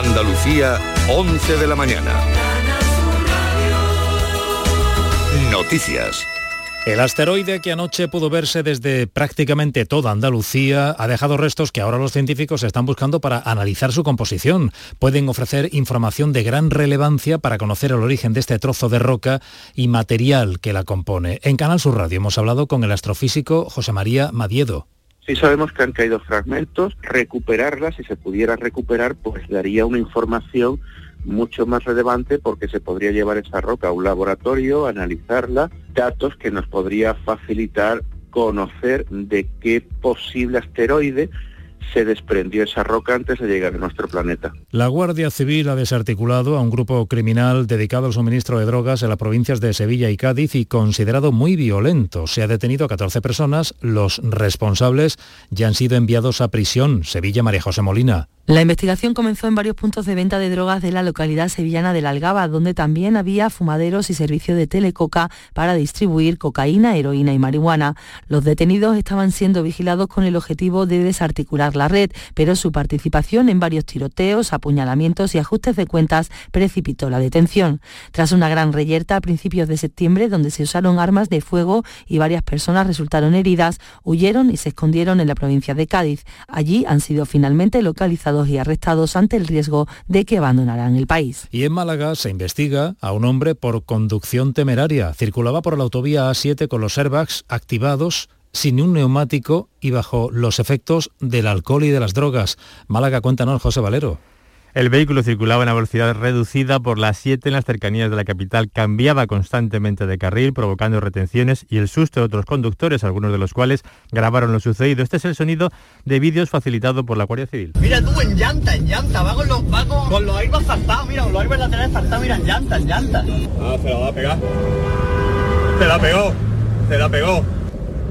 Andalucía, 11 de la mañana. Noticias. El asteroide que anoche pudo verse desde prácticamente toda Andalucía ha dejado restos que ahora los científicos están buscando para analizar su composición. Pueden ofrecer información de gran relevancia para conocer el origen de este trozo de roca y material que la compone. En Canal Sur Radio hemos hablado con el astrofísico José María Madiedo. Sí sabemos que han caído fragmentos, recuperarlas, si se pudiera recuperar, pues daría una información mucho más relevante porque se podría llevar esa roca a un laboratorio, analizarla, datos que nos podría facilitar conocer de qué posible asteroide se desprendió esa roca antes de llegar a nuestro planeta. La Guardia Civil ha desarticulado a un grupo criminal dedicado al suministro de drogas en las provincias de Sevilla y Cádiz y considerado muy violento. Se ha detenido a 14 personas. Los responsables ya han sido enviados a prisión. Sevilla, María José Molina. La investigación comenzó en varios puntos de venta de drogas de la localidad sevillana de La Algaba, donde también había fumaderos y servicio de telecoca para distribuir cocaína, heroína y marihuana. Los detenidos estaban siendo vigilados con el objetivo de desarticular la red, pero su participación en varios tiroteos, apuñalamientos y ajustes de cuentas precipitó la detención. Tras una gran reyerta a principios de septiembre, donde se usaron armas de fuego y varias personas resultaron heridas, huyeron y se escondieron en la provincia de Cádiz. Allí han sido finalmente localizados y arrestados ante el riesgo de que abandonarán el país. Y en Málaga se investiga a un hombre por conducción temeraria. Circulaba por la autovía A7 con los airbags activados sin un neumático y bajo los efectos del alcohol y de las drogas. Málaga, cuéntanos, José Valero. El vehículo circulaba en a velocidad reducida por las 7 en las cercanías de la capital, cambiaba constantemente de carril, provocando retenciones y el susto de otros conductores, algunos de los cuales grabaron lo sucedido. Este es el sonido de vídeos facilitado por la Guardia Civil. Mira tú, en llanta, en llanta, va con los, va con, con los aires saltados, mira, con los aires laterales saltados, mira, en llanta, en llanta. Ah, se la va a pegar. Se la pegó, se la pegó.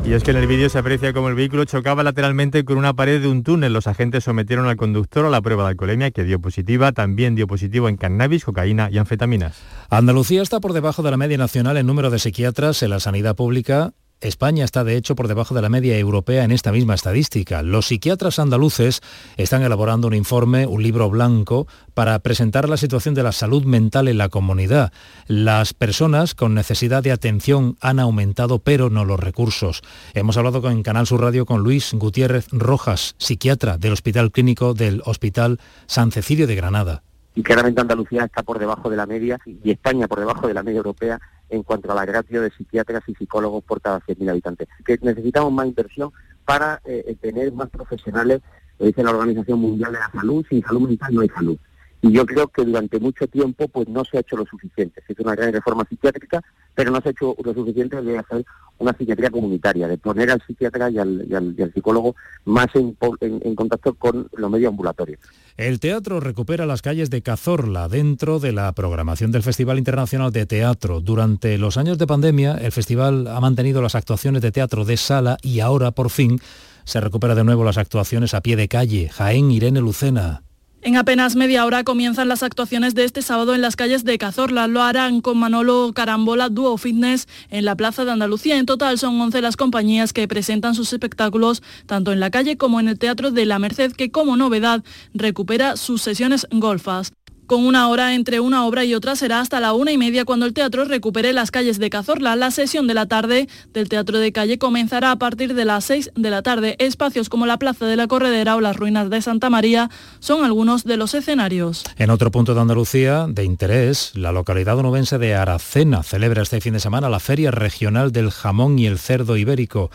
Y es que en el vídeo se aprecia como el vehículo chocaba lateralmente con una pared de un túnel. Los agentes sometieron al conductor a la prueba de alcoholemia que dio positiva. También dio positivo en cannabis, cocaína y anfetaminas. Andalucía está por debajo de la media nacional en número de psiquiatras en la sanidad pública España está de hecho por debajo de la media europea en esta misma estadística. Los psiquiatras andaluces están elaborando un informe, un libro blanco, para presentar la situación de la salud mental en la comunidad. Las personas con necesidad de atención han aumentado, pero no los recursos. Hemos hablado en Canal Sur Radio con Luis Gutiérrez Rojas, psiquiatra del Hospital Clínico del Hospital San Cecilio de Granada. Y claramente Andalucía está por debajo de la media y España por debajo de la media europea en cuanto a la ratio de psiquiatras y psicólogos por cada 100.000 habitantes. Que necesitamos más inversión para eh, tener más profesionales, lo dice la Organización Mundial de la Salud, sin salud mental no hay salud. Y yo creo que durante mucho tiempo pues no se ha hecho lo suficiente. Se hizo una gran reforma psiquiátrica, pero no se ha hecho lo suficiente de hacer una psiquiatría comunitaria, de poner al psiquiatra y al, psicólogo más en, contacto con los medios ambulatorios. El teatro recupera las calles de Cazorla dentro de la programación del Festival Internacional de Teatro. Durante los años de pandemia, el festival ha mantenido las actuaciones de teatro de sala y ahora, por fin, se recupera de nuevo las actuaciones a pie de calle. Jaén Irene Lucena. En apenas media hora comienzan las actuaciones de este sábado en las calles de Cazorla. Lo harán con Manolo Carambola Duo Fitness en la Plaza de Andalucía. En total son 11 las compañías que presentan sus espectáculos tanto en la calle como en el Teatro de la Merced, que como novedad recupera sus sesiones golfas. Con una hora entre una obra y otra será hasta la una y media cuando el teatro recupere las calles de Cazorla. La sesión de la tarde del Teatro de Calle comenzará a partir de las seis de la tarde. Espacios como la Plaza de la Corredera o las ruinas de Santa María son algunos de los escenarios. En otro punto de Andalucía de interés, la localidad onubense de Aracena celebra este fin de semana la Feria Regional del Jamón y el Cerdo Ibérico.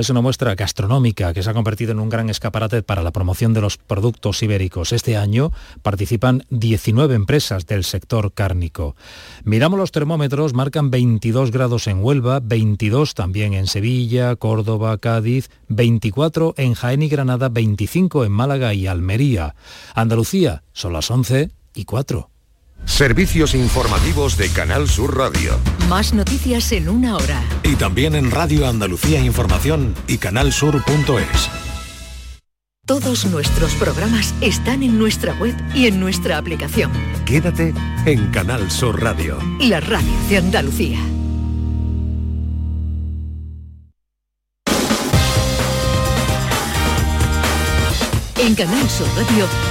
Es una muestra gastronómica que se ha convertido en un gran escaparate para la promoción de los productos ibéricos. Este año participan 19 empresas del sector cárnico. Miramos los termómetros, marcan 22 grados en Huelva, 22 también en Sevilla, Córdoba, Cádiz, 24 en Jaén y Granada, 25 en Málaga y Almería. Andalucía, son las 11 y 4. Servicios informativos de Canal Sur Radio. Más noticias en una hora. Y también en Radio Andalucía Información y canalsur.es. Todos nuestros programas están en nuestra web y en nuestra aplicación. Quédate en Canal Sur Radio. La radio de Andalucía. En Canal Sur Radio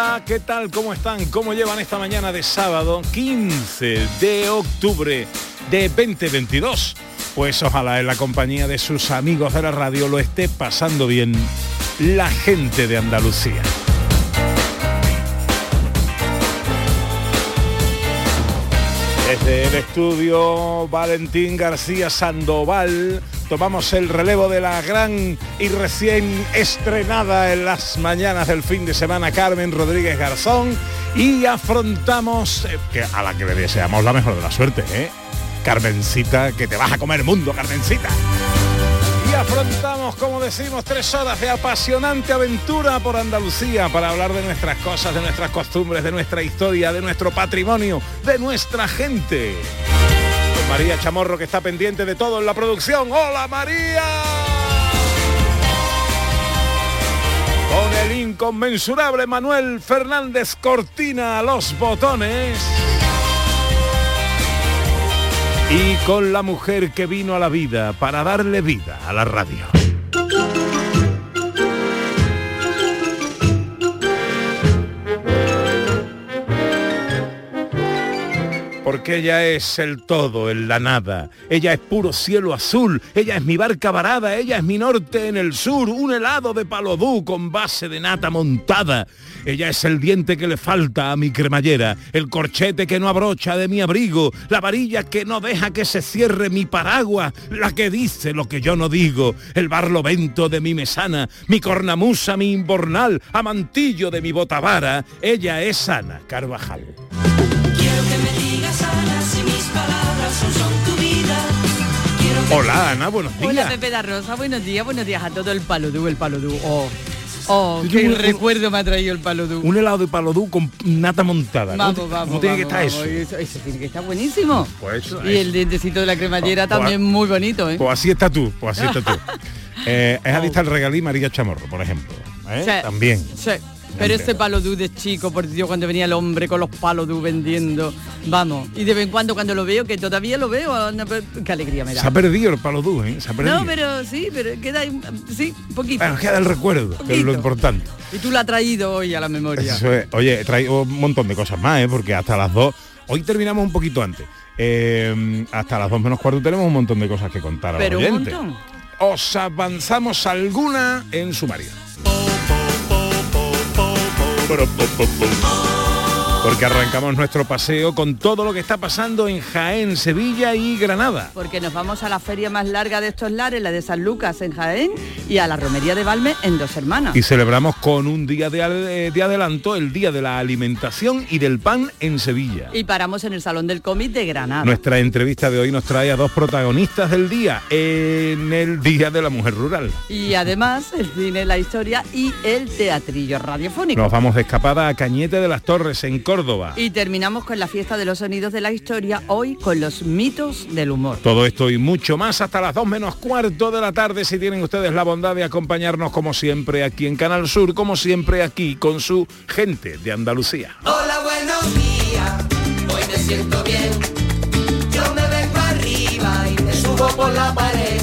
Hola, ¿qué tal? ¿Cómo están? ¿Cómo llevan esta mañana de sábado 15 de octubre de 2022? Pues ojalá en la compañía de sus amigos de la radio lo esté pasando bien la gente de Andalucía. Desde el estudio Valentín García Sandoval tomamos el relevo de la gran y recién estrenada en las mañanas del fin de semana Carmen Rodríguez Garzón y afrontamos, eh, que a la que le deseamos la mejor de la suerte, ¿eh? Carmencita, que te vas a comer mundo, Carmencita. Afrontamos, como decimos, tres horas de apasionante aventura por Andalucía para hablar de nuestras cosas, de nuestras costumbres, de nuestra historia, de nuestro patrimonio, de nuestra gente. María Chamorro que está pendiente de todo en la producción. ¡Hola María! Con el inconmensurable Manuel Fernández Cortina los botones. Y con la mujer que vino a la vida para darle vida a la radio. Porque ella es el todo en la nada. Ella es puro cielo azul. Ella es mi barca varada. Ella es mi norte en el sur. Un helado de palodú con base de nata montada. Ella es el diente que le falta a mi cremallera. El corchete que no abrocha de mi abrigo. La varilla que no deja que se cierre mi paraguas. La que dice lo que yo no digo. El barlovento de mi mesana. Mi cornamusa, mi imbornal. Amantillo de mi botavara. Ella es Ana Carvajal. Hola Ana, buenos días. Hola Pepe da Rosa, buenos días, buenos días a todo el palodú, el palodú. Oh, oh, qué un- recuerdo me ha traído el palodú. Un helado de palodú con nata montada. ¿Cómo Vamos, vamos, cómo tiene que estar vamos. eso? Eso tiene que estar buenísimo. Pues eso y el dientecito de la cremallera Pues- también muy bonito, ¿eh? Pues así está tú, pues así está tú. Eh, es adicta al regalí María Chamorro, por ejemplo. ¿eh? Sí. También. Sí. Pero ese palodú de chico, por Dios, cuando venía el hombre con los palodú vendiendo, vamos, y de vez en cuando cuando lo veo, que todavía lo veo, qué alegría me da. Se ha perdido el ¿eh? Se ha perdido. No, pero sí, pero queda sí, un poquito. Bueno, queda el recuerdo, que es lo importante. Y tú la has traído hoy a la memoria. Eso es. Oye, he traído un montón de cosas más, ¿eh? porque hasta las dos. Hoy terminamos un poquito antes. Eh, hasta las dos menos cuarto tenemos un montón de cosas que contar a los Pero un montón. Os avanzamos alguna en sumario. Ba-da-ba-ba-boom. Porque arrancamos nuestro paseo con todo lo que está pasando en Jaén, Sevilla y Granada. Porque nos vamos a la feria más larga de estos lares, la de San Lucas en Jaén, y a la romería de Valme en Dos Hermanas. Y celebramos con un día de, al- de adelanto el Día de la Alimentación y del Pan en Sevilla. Y paramos en el Salón del Cómic de Granada. Nuestra entrevista de hoy nos trae a dos protagonistas del día en el Día de la Mujer Rural. Y además el cine, la historia y el teatrillo radiofónico. Nos vamos de escapada a Cañete de las Torres, en Córdoba. Y terminamos con la fiesta de los sonidos de la historia, hoy con los mitos del humor. Todo esto y mucho más hasta las 2 menos cuarto de la tarde si tienen ustedes la bondad de acompañarnos como siempre aquí en Canal Sur, como siempre aquí con su gente de Andalucía. Hola, buenos días, hoy me siento bien. Yo me vengo arriba y me subo por la pared.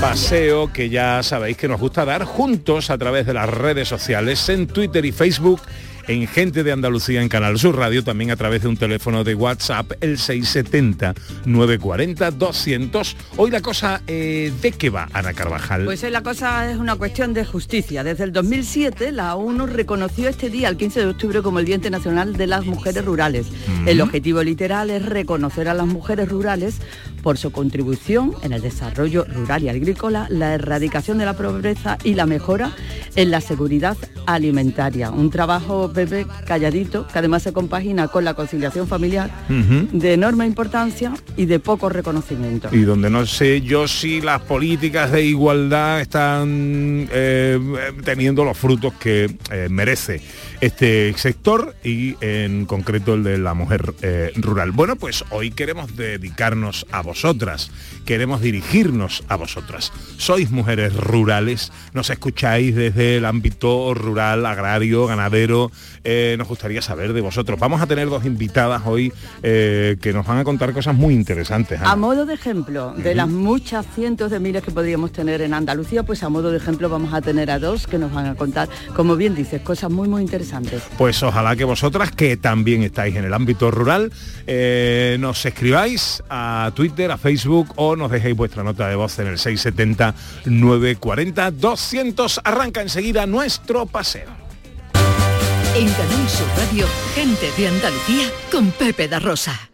Paseo que ya sabéis que nos gusta dar juntos a través de las redes sociales, en Twitter y Facebook, en Gente de Andalucía en Canal Sur Radio, también a través de un teléfono de WhatsApp, el 670-940-200. Hoy la cosa, eh, ¿de qué va, Ana Carvajal? Pues eh, la cosa es una cuestión de justicia. Desde el 2007 la ONU reconoció este día, el 15 de octubre, como el Día Internacional de las Mujeres Rurales. El objetivo literal es reconocer a las mujeres rurales por su contribución en el desarrollo rural y agrícola, la erradicación de la pobreza y la mejora en la seguridad alimentaria. Un trabajo, Pepe, calladito, que además se compagina con la conciliación familiar de enorme importancia y de poco reconocimiento. y donde no sé yo si las políticas de igualdad están eh, teniendo los frutos que eh, merece este sector y en concreto el de la mujer eh, rural. Bueno, pues hoy queremos dedicarnos a vosotras, queremos dirigirnos a vosotras. Sois mujeres rurales, nos escucháis desde el ámbito rural, agrario, ganadero, eh, nos gustaría saber de vosotros. Vamos a tener dos invitadas hoy eh, que nos van a contar cosas muy interesantes. Ana. A modo de ejemplo, de las muchas cientos de miles que podríamos tener en Andalucía, pues a modo de ejemplo vamos a tener a dos que nos van a contar, como bien dices, cosas muy muy interesantes. Pues ojalá que vosotras, que también estáis en el ámbito rural, eh, nos escribáis a Twitter, a Facebook o nos dejéis vuestra nota de voz en el 670-940-200. Arranca enseguida nuestro paseo. En Canal Sur Radio, gente de Andalucía con Pepe da Rosa.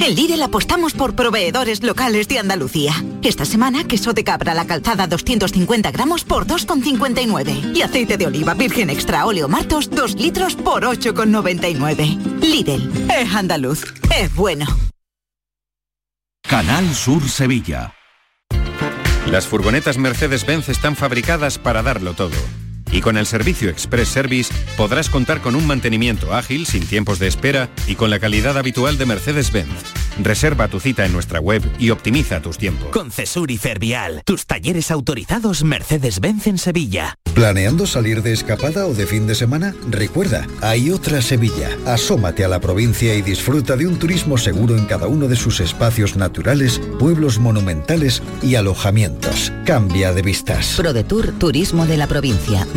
En Lidl apostamos por proveedores locales de Andalucía. Esta semana, queso de cabra a la calzada 250 gramos por 2,59. Y aceite de oliva virgen extra óleo martos 2 litros por 8,99. Lidl, es andaluz, es bueno. Canal Sur Sevilla. Las furgonetas Mercedes-Benz están fabricadas para darlo todo. Y con el servicio Express Service podrás contar con un mantenimiento ágil, sin tiempos de espera y con la calidad habitual de Mercedes-Benz. Reserva tu cita en nuestra web y optimiza tus tiempos. Con Cesur y Fervial, tus talleres autorizados Mercedes-Benz en Sevilla. ¿Planeando salir de escapada o de fin de semana? Recuerda, hay otra Sevilla. Asómate a la provincia y disfruta de un turismo seguro en cada uno de sus espacios naturales, pueblos monumentales y alojamientos. Cambia de vistas. ProDetour Turismo de la Provincia,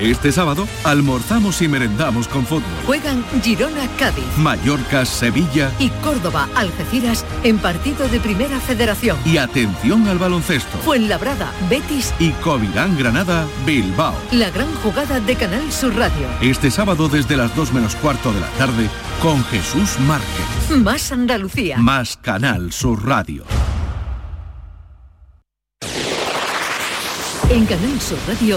Este sábado almorzamos y merendamos con fútbol. Juegan Girona Cádiz Mallorca, Sevilla y Córdoba Algeciras en partido de Primera Federación. y atención al baloncesto. Fuenlabrada Betis, Y Covirán Granada, Bilbao. la gran jugada de Canal Sur Radio. Este sábado desde las 2 menos cuarto de la tarde con Jesús Márquez. Más Andalucía. Más Canal Sur Radio. En Canal Sur Radio,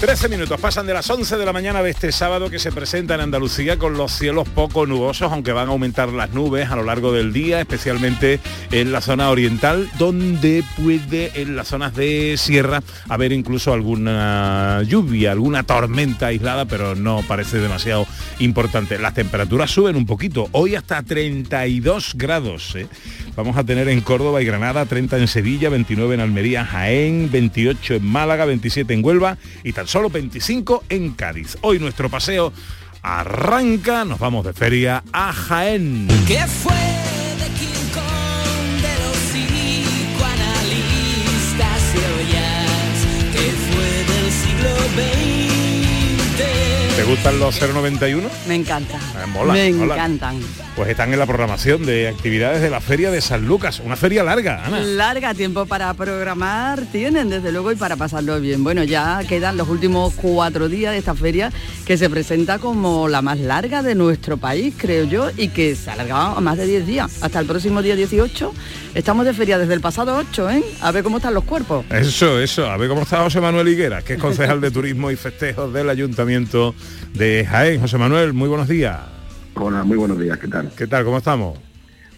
13 minutos pasan de las 11 de la mañana de este sábado que se presenta en Andalucía con los cielos poco nubosos, aunque van a aumentar las nubes a lo largo del día, especialmente en la zona oriental, donde puede en las zonas de sierra haber incluso alguna lluvia, alguna tormenta aislada, pero no parece demasiado importante. Las temperaturas suben un poquito, hoy hasta 32 grados. ¿eh? Vamos a tener en Córdoba y Granada, 30 en Sevilla, 29 en Almería, Jaén, 28 en Málaga, 27 en Huelva y solo 25 en Cádiz. Hoy nuestro paseo arranca, nos vamos de feria a Jaén. ¿Qué fue de ¿Te gustan los 091? Me encanta. Ah, mola, Me mola. encantan. Pues están en la programación de actividades de la Feria de San Lucas, una feria larga, Ana. Larga tiempo para programar tienen, desde luego, y para pasarlo bien. Bueno, ya quedan los últimos cuatro días de esta feria que se presenta como la más larga de nuestro país, creo yo, y que se ha alargado a más de 10 días. Hasta el próximo día 18. Estamos de feria desde el pasado 8, ¿eh? A ver cómo están los cuerpos. Eso, eso. A ver cómo está José Manuel Higuera, que es concejal de Turismo y Festejos del Ayuntamiento de Jaén. José Manuel, muy buenos días. Hola, muy buenos días, ¿qué tal? ¿Qué tal? ¿Cómo estamos?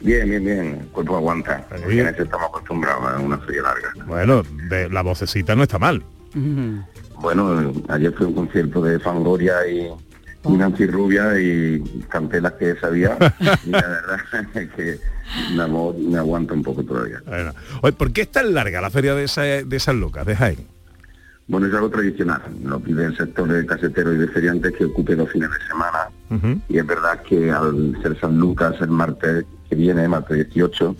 Bien, bien, bien, el cuerpo aguanta. Bien. Bien, estamos acostumbrados a una feria larga. Bueno, de, la vocecita no está mal. Bueno, ayer fue un concierto de Fangoria y, y Nancy Rubia y canté las que sabía y la verdad es que voz me aguanta un poco todavía. Bueno. Oye, ¿por qué es tan larga la feria de, esa- de San Lucas, de Jaén? Bueno, es algo tradicional, lo pide el sector de caseteros y de feriantes que ocupe dos fines de semana. Y es verdad que al ser San Lucas el martes que viene, martes 18,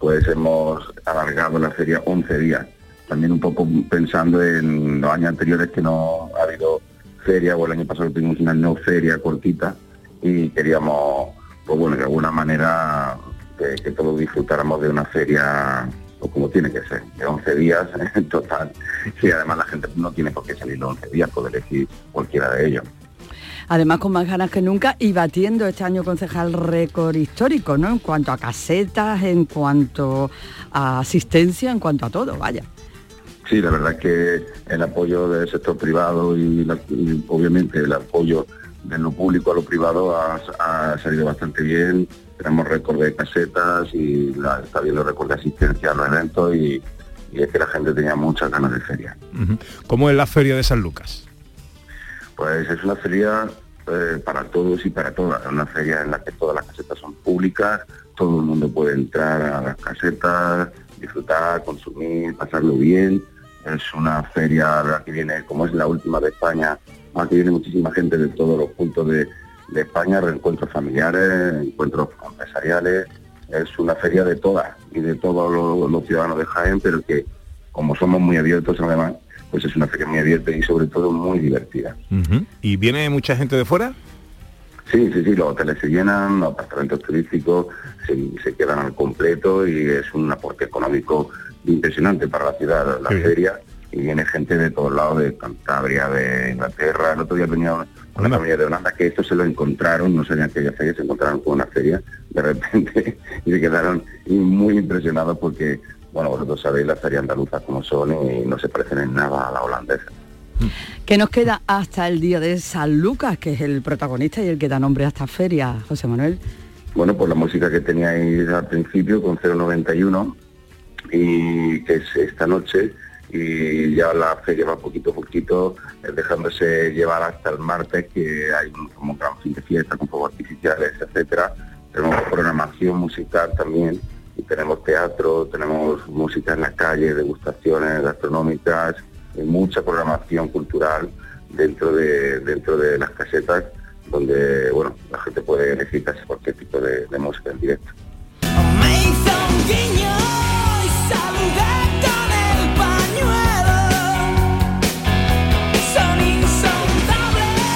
pues hemos alargado la feria 11 días. También un poco pensando en los años anteriores que no ha habido feria o el año pasado tuvimos una no feria cortita y queríamos, pues bueno, de alguna manera que, que todos disfrutáramos de una feria o como tiene que ser, de 11 días en total. Y además la gente no tiene por qué salir los 11 días, puede elegir cualquiera de ellos. Además con más ganas que nunca y batiendo este año concejal récord histórico, ¿no? En cuanto a casetas, en cuanto a asistencia, en cuanto a todo, vaya. Sí, la verdad es que el apoyo del sector privado y, la- y obviamente el apoyo de lo público a lo privado ha, ha salido bastante bien. Tenemos récord de casetas y la- está habiendo récord de asistencia a los eventos y, y es que la gente tenía muchas ganas de feria. ¿Cómo es la feria de San Lucas? Pues es una feria eh, para todos y para todas. Es una feria en la que todas las casetas son públicas, todo el mundo puede entrar a las casetas, disfrutar, consumir, pasarlo bien. Es una feria la que viene, como es la última de España, aquí viene muchísima gente de todos los puntos de, de España, reencuentros familiares, encuentros empresariales. Es una feria de todas y de todos los, los ciudadanos de Jaén, pero que como somos muy abiertos además, pues es una feria muy abierta y sobre todo muy divertida. ¿Y viene mucha gente de fuera? Sí, sí, sí, los hoteles se llenan, los apartamentos turísticos se, se quedan al completo y es un aporte económico impresionante para la ciudad, la feria, y viene gente de todos lados, de Cantabria, de Inglaterra, el otro día venía una, una familia de Holanda que esto se lo encontraron, no sabían que había feria, se encontraron con una feria de repente y se quedaron muy impresionados porque, bueno, vosotros sabéis las ferias andaluzas como son y no se parecen en nada a la holandesa. Que nos queda hasta el día de San Lucas, que es el protagonista y el que da nombre a esta feria, José Manuel. Bueno, pues la música que teníais al principio con 091 y que es esta noche y ya la feria va poquito a poquito eh, dejándose llevar hasta el martes que hay un, como un gran fin de fiesta con fuegos artificiales, etcétera. Tenemos programación musical también y tenemos teatro, tenemos música en la calle, degustaciones gastronómicas y mucha programación cultural dentro de dentro de las casetas donde bueno la gente puede elegir casi cualquier tipo de, de música en directo.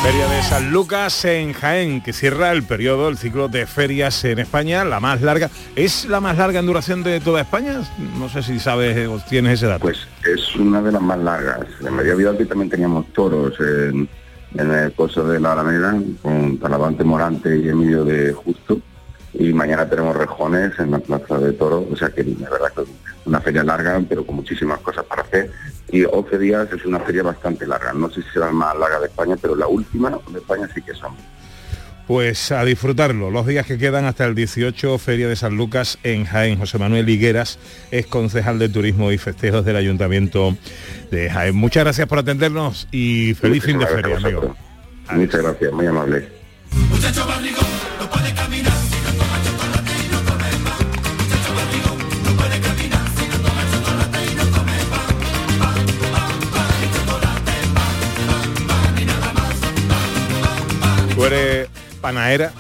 Feria de San Lucas en Jaén, que cierra el periodo, el ciclo de ferias en España, la más larga. ¿Es la más larga en duración de toda España? No sé si sabes o tienes ese dato. Pues es una de las más largas. En María Vidal también teníamos toros en, en el coso de la Alameda con Talavante Morante y Emilio de Justo. Y mañana tenemos rejones en la plaza de toros. O sea que la verdad que es una feria larga, pero con muchísimas cosas para hacer. Y 11 días es una feria bastante larga. No sé si será la más larga de España, pero la última de España sí que son. Pues a disfrutarlo. Los días que quedan hasta el 18, Feria de San Lucas en Jaén. José Manuel Higueras es concejal de Turismo y Festejos del Ayuntamiento de Jaén. Muchas gracias por atendernos y feliz fin de feria, amigo. Muchas gracias, muy amable. Eres panaera,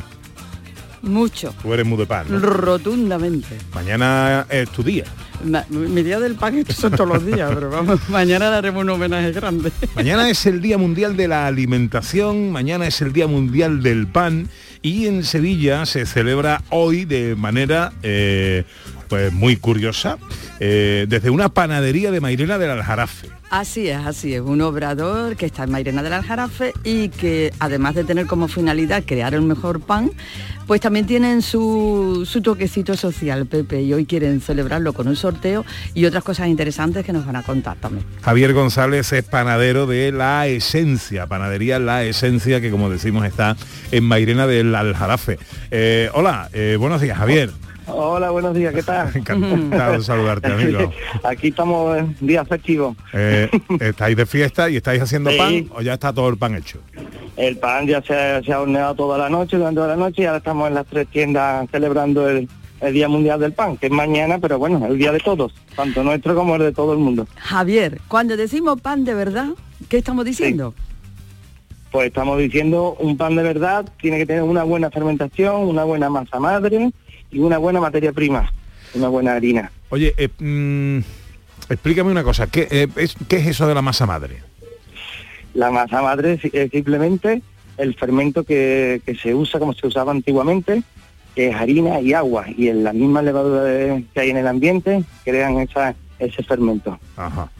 Mucho, tú eres muy de pan. ¿no? rotundamente. Mañana es tu día. Ma- mi día del pan son todos los días, pero vamos, mañana le haremos un homenaje grande. Mañana es el Día Mundial de la Alimentación, mañana es el Día Mundial del Pan y en Sevilla se celebra hoy de manera eh, pues muy curiosa eh, desde una panadería de Mairena del Aljarafe. Así es, así es. Un obrador que está en Mairena del Aljarafe y que además de tener como finalidad crear el mejor pan, pues también tienen su, su toquecito social, Pepe, y hoy quieren celebrarlo con un sorteo y otras cosas interesantes que nos van a contar también. Javier González es panadero de La Esencia, panadería La Esencia, que como decimos está en Mairena del Aljarafe. Eh, hola, eh, buenos días, Javier. Buenos días, ¿qué tal? Encantado de saludarte, amigo. Aquí estamos en día festivo. Eh, ¿Estáis de fiesta y estáis haciendo Sí. pan o ya está todo el pan hecho? El pan ya se, se ha horneado toda la noche, durante toda la noche, y ahora estamos en las tres tiendas celebrando el, el Día Mundial del Pan, que es mañana, pero bueno, el día de todos, tanto nuestro como el de todo el mundo. Javier, cuando decimos pan de verdad, ¿qué estamos diciendo? Pues estamos diciendo, un pan de verdad tiene que tener una buena fermentación, una buena masa madre y una buena materia prima, una buena harina. Oye, eh, mm, explícame una cosa, ¿qué, eh, es, ¿qué es eso de la masa madre? La masa madre es, simplemente el fermento que, que se usa como se usaba antiguamente, que es harina y agua, y en las mismas levaduras que hay en el ambiente crean esa, ese fermento. Ajá.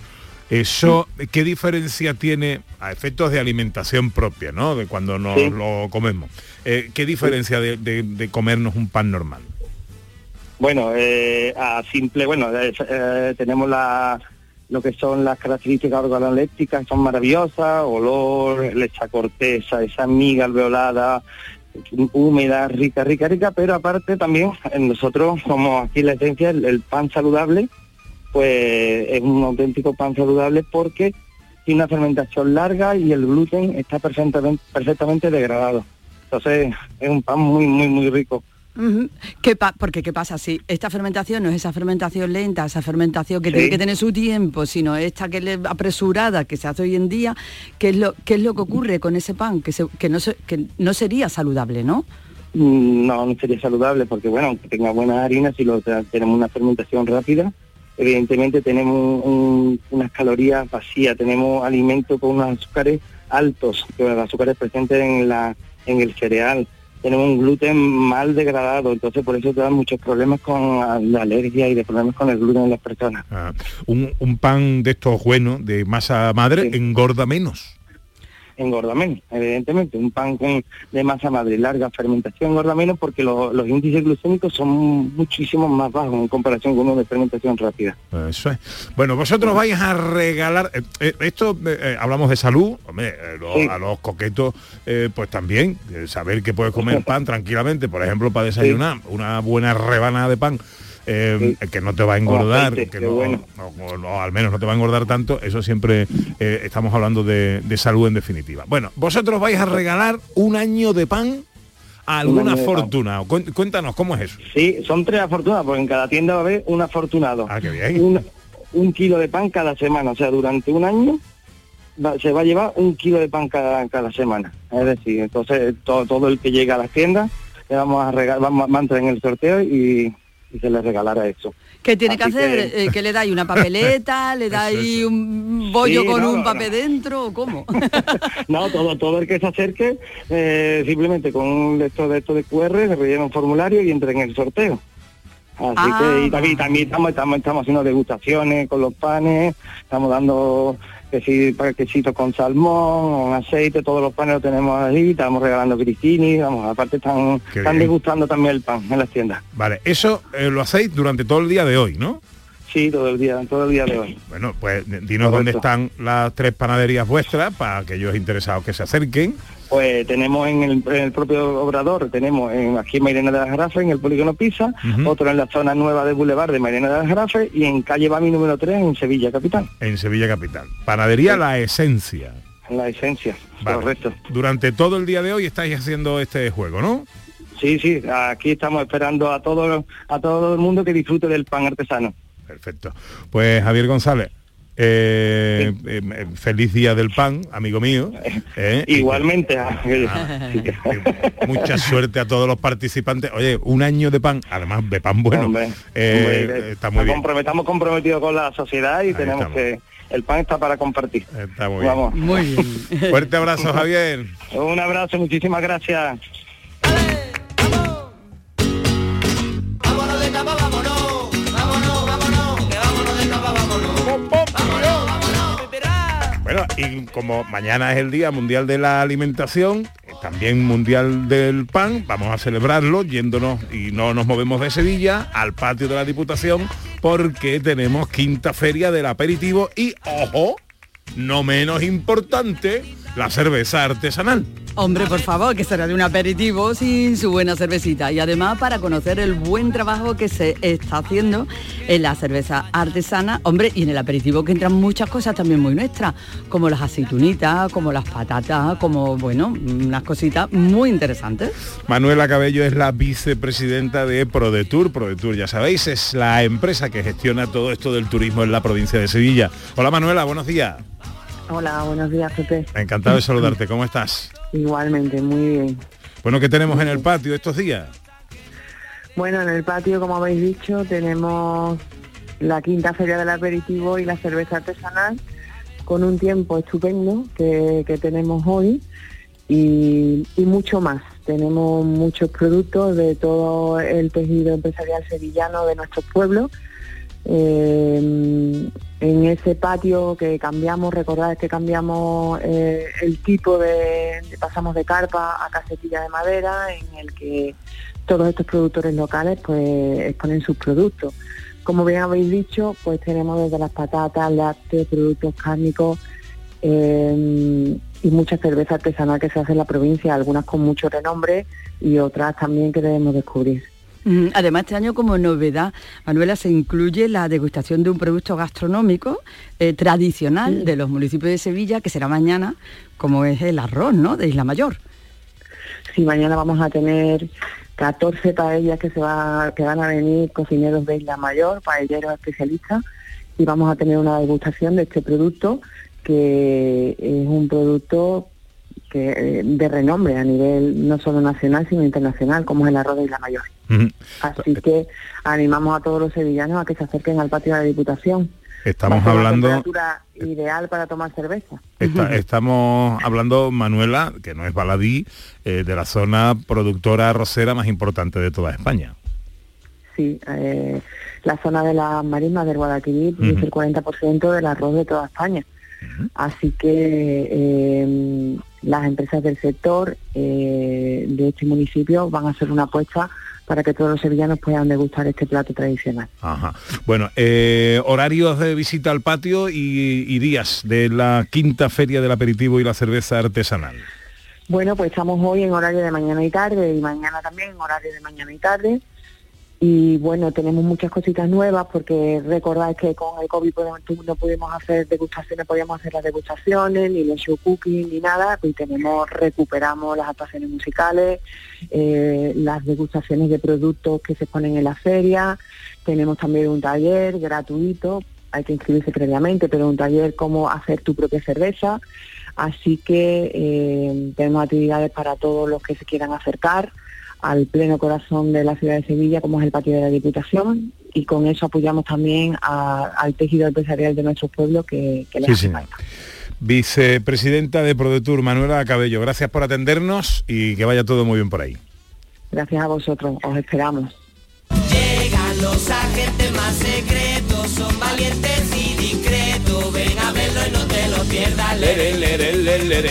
Eso, ¿qué diferencia tiene a efectos de alimentación propia, ¿no? De cuando nos Sí. lo comemos. Eh, ¿Qué diferencia de, de- de comernos un pan normal? Bueno, eh, a simple, bueno, eh, tenemos la, lo que son las características organolépticas, son maravillosas, olor, esa corteza, esa miga alveolada, húmeda, rica, rica, rica, pero aparte también eh, nosotros, como aquí la esencia, el, el pan saludable, pues es un auténtico pan saludable porque tiene una fermentación larga y el gluten está perfectamente, perfectamente degradado. Entonces es un pan muy, muy, muy rico. ¿Qué porque qué pasa si esta fermentación no es esa fermentación lenta, esa fermentación que Sí. tiene que tener su tiempo, sino esta que le apresurada que se hace hoy en día, ¿qué es lo qué es lo que ocurre con ese pan que se- que no se- que no sería saludable, ¿no? Mm, No, no sería saludable porque, bueno, aunque tenga buena harina, si lo te- tenemos una fermentación rápida, evidentemente tenemos un- unas calorías vacías, tenemos alimentos con unos azúcares altos, los azúcares presentes en, la, en el cereal, tenemos un gluten mal degradado, entonces por eso te dan muchos problemas con la alergia y de problemas con el gluten en las personas. Ah, un, un pan de estos buenos, de masa madre, engorda menos. Engorda menos, evidentemente. Un pan con, de masa madre larga fermentación engorda menos porque lo- los índices glucémicos son muchísimo más bajos en comparación con uno de fermentación rápida. Eso es. Bueno, vosotros vais a regalar, eh, eh, esto eh, hablamos de salud, hombre, eh, lo- Sí. a los coquetos, pues también, saber que puedes comer pan tranquilamente, por ejemplo, para desayunar, una buena rebanada de pan. Eh, que no te va a engordar, aceite, que no, bueno. no- o al menos no te va a engordar tanto, eso siempre eh, estamos hablando de, de salud en definitiva. Bueno, vosotros vais a regalar un año de pan a Un alguna pan. fortuna. Cuéntanos, ¿cómo es eso? Sí, son tres afortunados, porque en cada tienda va a haber un afortunado. Ah, qué bien. Un, un kilo de pan cada semana, o sea, durante un año va- se va a llevar un kilo de pan cada, cada semana. Es decir, entonces todo, todo el que llega a las tiendas le vamos a regalar, vamos a entrar en el sorteo y, se le regalará eso. ¿Qué tiene que hacer? que- Eh, ¿Que le dais una papeleta? ¿Le dais un bollo Sí, con no, un no, papel dentro? ¿Cómo? No, todo, todo el que se acerque, eh, simplemente con un lector de esto de QR, se rellena un formulario y entra en el sorteo. Así Ah. que y también, también estamos, estamos, estamos haciendo degustaciones con los panes, estamos dando que sí, paquecitos con salmón, con aceite, todos los panes los tenemos ahí, estamos regalando gristini, vamos, aparte están, están degustando también el pan en las tiendas. Vale, eso eh, lo hacéis durante todo el día de hoy, ¿no? Sí, todo el día, todo el día de hoy. Bueno, pues dinos dónde están las tres panaderías vuestras para aquellos interesados que se acerquen. Pues tenemos en el, en el propio Obrador, tenemos en, aquí en Mairena de las Jarafes, en el Polígono Pisa, Ujú. otro en la zona nueva de Boulevard de Mairena de las Jarafes y en calle Bami número 3 en Sevilla Capital, En Sevilla Capital. Panadería La Esencia. en la esencia, Vale. correcto. Durante todo el día de hoy estáis haciendo este juego, ¿no? Sí, sí, aquí estamos esperando a todo, a todo el mundo que disfrute del pan artesano. Perfecto. Pues Javier González, eh, eh, eh, feliz día del pan, amigo mío. eh, Igualmente, ah, mucha suerte a todos los participantes. Oye, un año de pan, además de pan bueno. Hombre, eh, hombre, está muy bien. compromet- Estamos comprometidos con la sociedad y tenemos estamos. que... El pan está para compartir. Está muy Vamos. bien. Muy bien. Fuerte abrazo, Javier. Un abrazo, muchísimas gracias. Y como mañana es el Día Mundial de la Alimentación, también Mundial del Pan, vamos a celebrarlo yéndonos y no nos movemos de Sevilla al patio de la Diputación porque tenemos quinta feria del aperitivo y, ojo, no menos importante, la cerveza artesanal. Hombre, por favor, que será de un aperitivo sin su buena cervecita. Y además para conocer el buen trabajo que se está haciendo en la cerveza artesana, hombre, y en el aperitivo que entran muchas cosas también muy nuestras, como las aceitunitas, como las patatas, como, bueno, unas cositas muy interesantes. Manuela Cabello es la vicepresidenta de ProDetour. ProDetour, ya sabéis, es la empresa que gestiona todo esto del turismo en la provincia de Sevilla. Hola Manuela, buenos días. Hola, buenos días, Pepe. Encantado de saludarte. ¿Cómo estás? Igualmente, muy bien. Bueno, ¿qué tenemos en el patio estos días? Bueno, en el patio, como habéis dicho, tenemos la quinta feria del aperitivo y la cerveza artesanal con un tiempo estupendo que, que tenemos hoy y, y mucho más. Tenemos muchos productos de todo el tejido empresarial sevillano de nuestros pueblos. Eh, en ese patio que cambiamos, recordad que cambiamos eh, el tipo de, pasamos de carpa a casetilla de madera, en el que todos estos productores locales pues exponen sus productos. Como bien habéis dicho, pues tenemos desde las patatas, lácteos, productos cárnicos eh, y mucha cerveza artesanal que se hace en la provincia, algunas con mucho renombre y otras también que debemos descubrir. Además, este año como novedad, Manuela, se incluye la degustación de un producto gastronómico eh, tradicional de los municipios de Sevilla, que será mañana, como es el arroz, ¿no?, de Isla Mayor. Sí, mañana vamos a tener 14 paellas que se va, que van a venir cocineros de Isla Mayor, paelleros especialistas, y vamos a tener una degustación de este producto que es un producto que eh, de renombre a nivel no solo nacional sino internacional, como es el arroz de Isla Mayor. Así que animamos a todos los sevillanos a que se acerquen al patio de la Diputación. Estamos hablando, temperatura ideal para tomar cerveza. está- estamos hablando, Manuela, que no es baladí, eh, de la zona productora arrocera más importante de toda España. Sí, eh, la zona de las marismas del Guadalquivir produce el 40% del arroz de toda España. Así que eh, las empresas del sector eh, de este municipio van a hacer una apuesta para que todos los sevillanos puedan degustar este plato tradicional. Ajá. Bueno, eh, horarios de visita al patio y, y días de la quinta feria del aperitivo y la cerveza artesanal. Bueno, pues estamos hoy en horario de mañana y tarde y mañana también en horario de mañana y tarde. Y bueno, tenemos muchas cositas nuevas porque recordad que con el COVID tú- no pudimos hacer degustaciones, podíamos hacer las degustaciones, ni los show cooking, ni nada. Y tenemos, recuperamos las actuaciones musicales, eh, las degustaciones de productos que se ponen en la feria. Tenemos también un taller gratuito, hay que inscribirse previamente, pero un taller cómo hacer tu propia cerveza. Así que eh, tenemos actividades para todos los que se quieran acercar al pleno corazón de la ciudad de Sevilla, como es el patio de la Diputación, y con eso apoyamos también a- al tejido empresarial de nuestros pueblos que, que les Sí, hace. Vicepresidenta de ProDetour, Manuela Cabello, gracias por atendernos y que vaya todo muy bien por ahí. Gracias a vosotros, os esperamos. Llegan los agentes más secretos, son valientes y discretos. Ven a verlo y no te lo pierdas. Lere, lere, lere,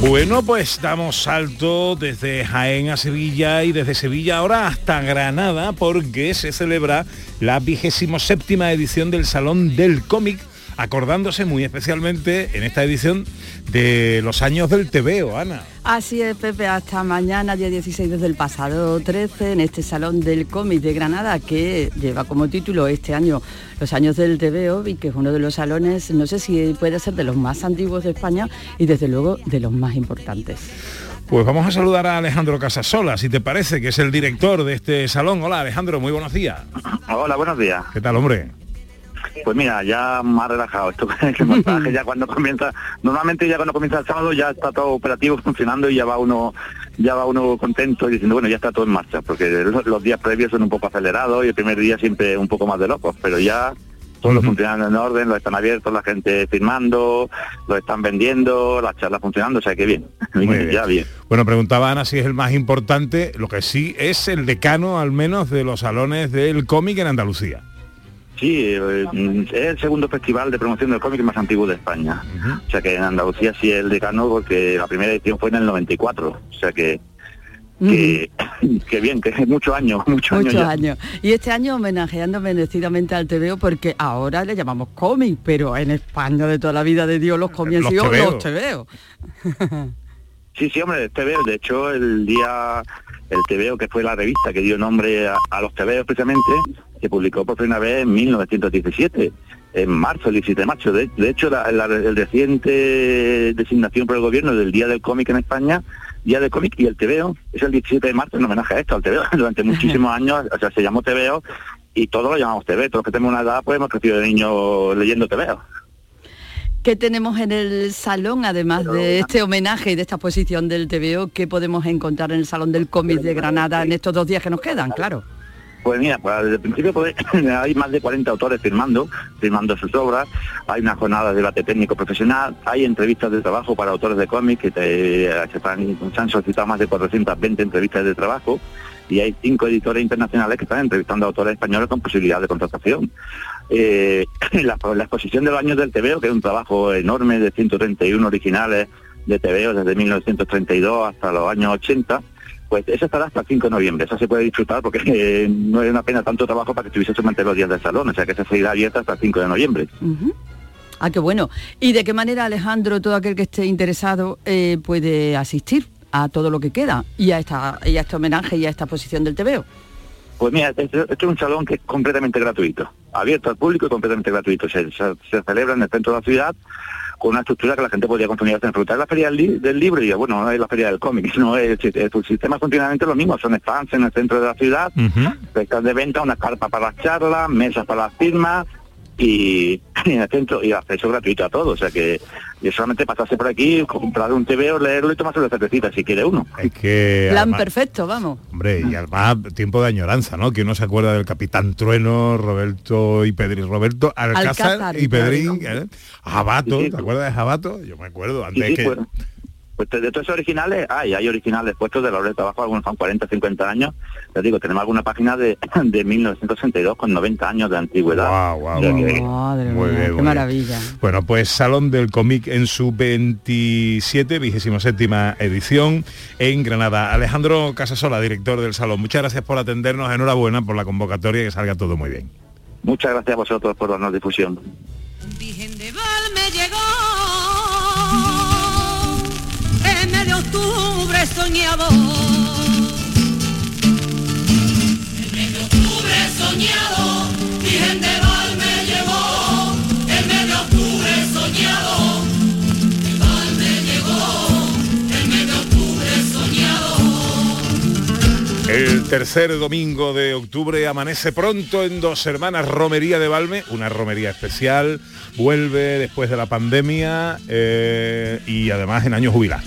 Bueno, pues damos salto desde Jaén a Sevilla y desde Sevilla ahora hasta Granada porque se celebra la vigésimo séptima edición del Salón del Cómic, acordándose muy especialmente en esta edición de los años del TVO, Ana. Así es, Pepe, hasta mañana, día 16 desde el pasado 13, en este Salón del Cómic de Granada, que lleva como título este año Los años del TVO y que es uno de los salones, no sé si puede ser de los más antiguos de España y desde luego de los más importantes. Pues vamos a saludar a Alejandro Casasola, si te parece, que es el director de este salón. Hola Alejandro, muy buenos días. Hola, buenos días. ¿Qué tal, hombre? Pues mira, ya más relajado. Esto que el montaje ya cuando comienza, normalmente ya cuando comienza el sábado ya está todo operativo funcionando y ya va uno, ya va uno contento y diciendo bueno ya está todo en marcha, porque los, los días previos son un poco acelerados y el primer día siempre un poco más de locos, pero ya todo funcionando en orden, lo están abiertos, la gente firmando, lo están vendiendo, las charlas funcionando, o sea que bien, bien. ya bien. Bueno, preguntaba Ana si es el más importante, lo que sí es el decano al menos de los salones del cómic en Andalucía. Sí, eh, es el segundo festival de promoción del cómic más antiguo de España. O sea que en Andalucía sí es el decano porque la primera edición fue en el 94. O sea que que, que bien, que es muchos años, muchos, años. Muchos años. Y este año homenajeando merecidamente al TVO porque ahora le llamamos cómic, pero en España de toda la vida de Dios los cómics Los TVO. los TVO. Sí, sí, hombre, el TVO. De hecho, el día, el TVO, que fue la revista que dio nombre a, a los TVO precisamente, se publicó por primera vez en 1917, en marzo, el 17 de marzo. De, de hecho, la, la- el reciente designación por el gobierno del Día del Cómic en España, Día del Cómic y el TVO, es el 17 de marzo en homenaje a esto, al TVO. Durante muchísimos años, o sea, se llamó TVO y todos lo llamamos TV. Todos los que tenemos una edad, pues hemos crecido de niños leyendo TVO. ¿Qué tenemos en el salón, además de este homenaje y de esta exposición del TVO? ¿Qué podemos encontrar en el Salón del Cómic de Granada en estos dos días que nos quedan? Claro. Pues mira, pues desde el principio pues, hay más de 40 autores firmando, firmando sus obras, hay una jornada de debate técnico profesional, hay entrevistas de trabajo para autores de cómics que te- se, están- se han solicitado más de 420 entrevistas de trabajo y hay cinco editores internacionales que están entrevistando a autores españoles con posibilidad de contratación. Eh, la, la exposición de los años del TVO, que es un trabajo enorme de 131 originales de TVO desde 1932 hasta los años 80, pues esa estará hasta el 5 de noviembre, esa se puede disfrutar porque eh, no es una pena tanto trabajo para que estuviese solamente los días del salón, o sea que esa seguirá abierta hasta el 5 de noviembre. Ujú. Ah, qué bueno. ¿Y de qué manera, Alejandro, todo aquel que esté interesado eh, puede asistir a todo lo que queda y a, esta, y a este homenaje y a esta exposición del TVO? Pues mira, este, este es un salón que es completamente gratuito, abierto al público y completamente gratuito. Se, se- se celebra en el centro de la ciudad con una estructura que la gente podría consumir hasta disfrutar la feria del, li- del libro y bueno, no es la feria del cómic, no es, el, el sistema es continuamente lo mismo, son stands en el centro de la ciudad, pescas de venta, una carpa para las charlas, mesas para las firmas y, y en el centro y acceso gratuito a todo, o sea que y solamente pasarse por aquí, comprar un TV o leerlo y tomarse una cervecita si quiere uno. Es que Plan además- perfecto, vamos. Hombre, y además tiempo de añoranza, ¿no? Que uno se acuerda del Capitán Trueno, Roberto y Pedrín, Roberto Alcázar, Alcázar y Pedrín. ¿eh? Jabato, Sí, sí. ¿te acuerdas de Jabato? Yo me acuerdo, antes sí, que... pues de todos esos originales hay, hay originales puestos de la hora de trabajo, algunos son 40, 50 años. Les digo, tenemos alguna página de, de 1962 con 90 años de antigüedad. Sea que- Madre Muy mía, bien, qué muy bien. maravilla. Bueno, pues Salón del Cómic en su 27, 27 edición en Granada. Alejandro Casasola, director del Salón, muchas gracias por atendernos, enhorabuena por la convocatoria y que salga todo muy bien. Muchas gracias a vosotros por darnos difusión. Soñado. El mes de octubre soñado, Virgen de Val me llegó. El mes de octubre soñado, de Val me llegó. El mes de octubre soñado. El tercer domingo de octubre amanece pronto en Dos Hermanas Romería de Valme, una romería especial, vuelve después de la pandemia eh, y además en año jubilar.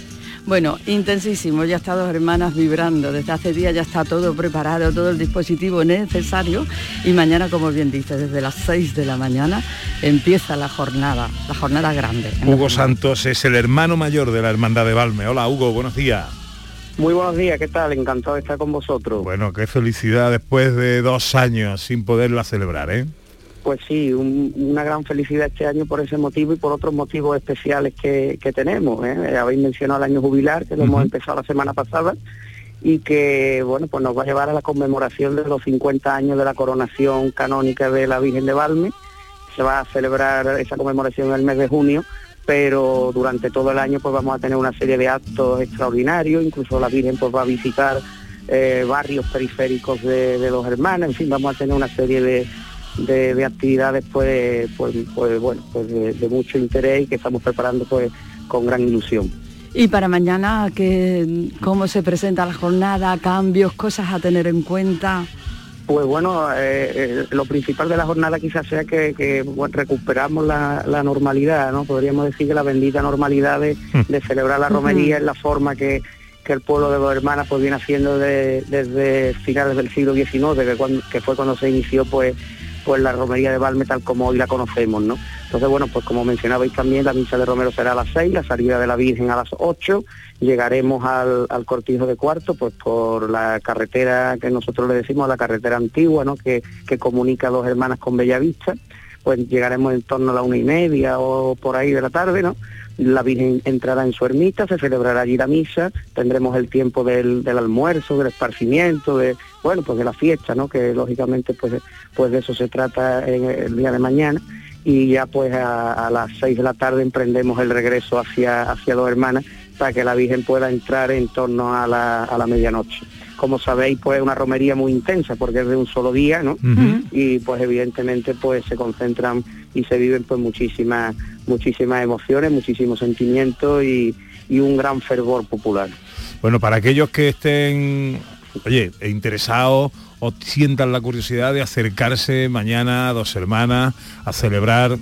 Bueno, intensísimo, ya está dos hermanas vibrando, desde hace días ya está todo preparado, todo el dispositivo necesario y mañana, como bien dice, desde las 6 de la mañana empieza la jornada, la jornada grande. Hugo Santos es el hermano mayor de la Hermandad de Valme. Hola Hugo, buenos días. Muy buenos días, ¿qué tal? Encantado de estar con vosotros. Bueno, qué felicidad después de dos años sin poderla celebrar, ¿eh? Pues sí, un- una gran felicidad este año por ese motivo y por otros motivos especiales que, que tenemos. ¿eh? Habéis mencionado el año jubilar, que lo hemos empezado la semana pasada, y que bueno pues nos va a llevar a la conmemoración de los 50 años de la coronación canónica de la Virgen de Valme. Se va a celebrar esa conmemoración en el mes de junio, pero durante todo el año pues vamos a tener una serie de actos extraordinarios, incluso la Virgen pues va a visitar eh, barrios periféricos de, de los hermanos, en fin, vamos a tener una serie de, de, de actividades pues, pues, pues, bueno, pues de, de mucho interés y que estamos preparando pues con gran ilusión. Y para mañana, ¿qué, ¿cómo se presenta la jornada? ¿Cambios, cosas a tener en cuenta? Pues bueno, eh, eh, lo principal de la jornada quizás sea que, que, bueno, recuperamos la, la normalidad, ¿no? Podríamos decir que la bendita normalidad de, de celebrar la romería en la forma que, que el pueblo de los hermanas pues viene haciendo de- desde finales del siglo XIX, que, cuando- que fue cuando se inició pues pues la romería de Valme tal como hoy la conocemos, ¿no? Entonces, bueno, pues como mencionabais también, la misa de Romero será a las 6, la salida de la Virgen a las 8, llegaremos al, cortijo de cuarto, pues por la carretera que nosotros le decimos, la carretera antigua, ¿no? Que, que comunica a dos hermanas con Bellavista, pues llegaremos en torno a la una y media o por ahí de la tarde, ¿no? La Virgen entrará en su ermita, se celebrará allí la misa, tendremos el tiempo del, almuerzo, del esparcimiento, de, bueno, pues de la fiesta, ¿no? Que lógicamente pues, pues de eso se trata en el día de mañana y ya pues a, las seis de la tarde emprendemos el regreso hacia, hacia dos hermanas para que la Virgen pueda entrar en torno a la, a la medianoche. Como sabéis, pues es una romería muy intensa porque es de un solo día, ¿no? Y pues evidentemente pues se concentran y se viven pues muchísimas, muchísimas emociones, muchísimos sentimientos y, y un gran fervor popular. Bueno, para aquellos que estén, oye, interesados o sientan la curiosidad de acercarse mañana a dos hermanas a celebrar,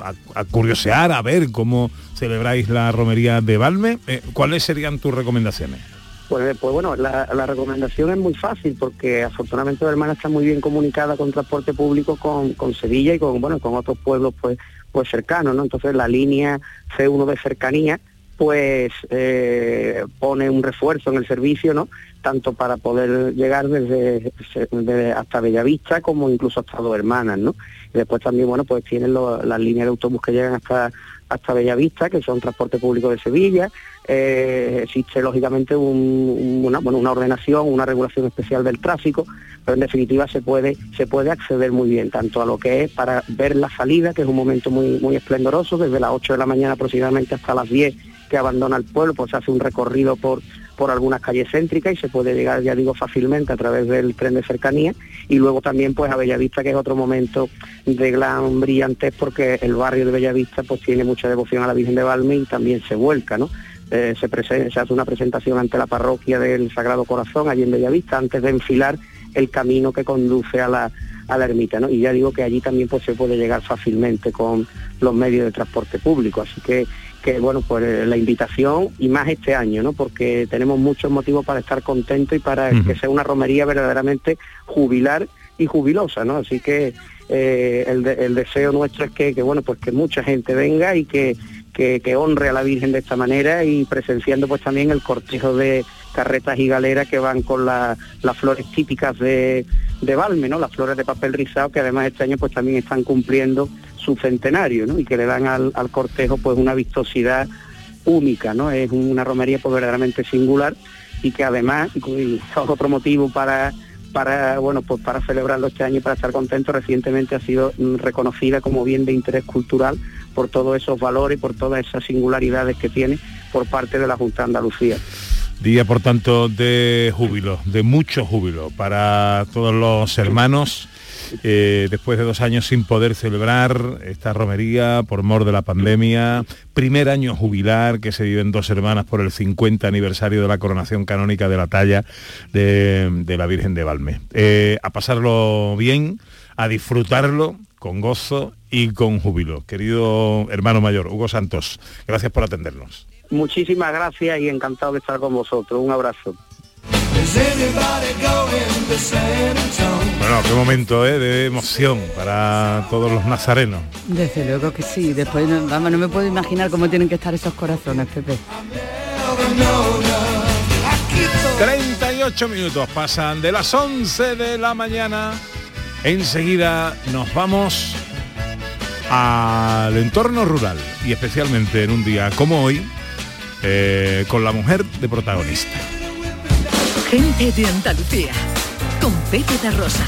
a, a- a curiosear, a ver cómo celebráis la romería de Valme, eh, ¿cuáles serían tus recomendaciones? Pues, pues bueno, la, recomendación es muy fácil porque afortunadamente la hermana está muy bien comunicada con transporte público con, con Sevilla y con bueno con otros pueblos pues pues cercanos, ¿no? Entonces la línea C1 de cercanía pues eh, pone un refuerzo en el servicio, ¿no? Tanto para poder llegar desde, hasta Bellavista como incluso hasta Dos Hermanas, ¿no? Y después también, bueno, pues tienen las líneas de autobús que llegan hasta hasta Bellavista, que son transporte público de Sevilla. Eh, existe lógicamente un- una ordenación, una regulación especial del tráfico, pero en definitiva se puede, se puede acceder muy bien, tanto a lo que es para ver la salida, que es un momento muy, muy esplendoroso, desde las 8 de la mañana aproximadamente hasta las 10 que abandona el pueblo, pues se hace un recorrido por, por algunas calles céntricas y se puede llegar, ya digo, fácilmente a través del tren de cercanía y luego también pues a Bellavista, que es otro momento de gran brillantez porque el barrio de Bellavista pues tiene mucha devoción a la Virgen de Valme y también se vuelca, ¿no? Eh, se, prese- se hace una presentación ante la parroquia del Sagrado Corazón allí en Bellavista antes de enfilar el camino que conduce a la, a la ermita, ¿no? Y ya digo que allí también pues se puede llegar fácilmente con los medios de transporte público, así que que bueno, pues eh, la invitación y más este año, ¿no? Porque tenemos muchos motivos para estar contentos y para que sea una romería verdaderamente jubilar y jubilosa, ¿no? Así que eh, el, de- el deseo nuestro es que, que, bueno, pues que mucha gente venga y que, que, que honre a la Virgen de esta manera y presenciando pues también el cortejo de carretas y galeras que van con la- las flores típicas de, de Valme, ¿no? Las flores de papel rizado que además este año pues también están cumpliendo su centenario. Y que le dan al, cortejo pues una vistosidad única, ¿no? Es una romería pues verdaderamente singular y que además, y otro motivo para para bueno pues para celebrarlo este año y para estar contentos recientemente ha sido mm, reconocida como bien de interés cultural por todos esos valores por todas esas singularidades que tiene por parte de la Junta de Andalucía. Día, por tanto, de júbilo, de mucho júbilo para todos los hermanos. Eh, después de dos años sin poder celebrar esta romería por mor de la pandemia, primer año jubilar que se vive en dos hermanas por el 50 aniversario de la coronación canónica de la talla de, de la Virgen de Valme. Eh, a pasarlo bien, a disfrutarlo con gozo y con júbilo. Querido hermano mayor, Hugo Santos, gracias por atendernos. Muchísimas gracias y encantado de estar con vosotros. Un abrazo. Is anybody going to San Antonio? Bueno, qué momento ¿eh? de emoción para todos los nazarenos. Desde luego que sí, después no, vamos, no me puedo imaginar cómo tienen que estar esos corazones, Pepe. 38 minutos pasan de las 11 de la mañana. Enseguida nos vamos al entorno rural y especialmente en un día como hoy eh, con la mujer de protagonista. Gente de Andalucía. Con Pepe Rosa.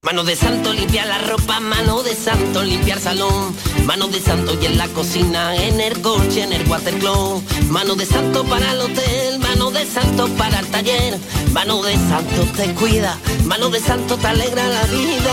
Mano de santo limpiar la ropa, mano de santo limpiar salón, mano de santo y en la cocina, en el coche, en el watercloak, mano de santo para el hotel, mano de santo para el taller, mano de santo te cuida, mano de santo te alegra la vida,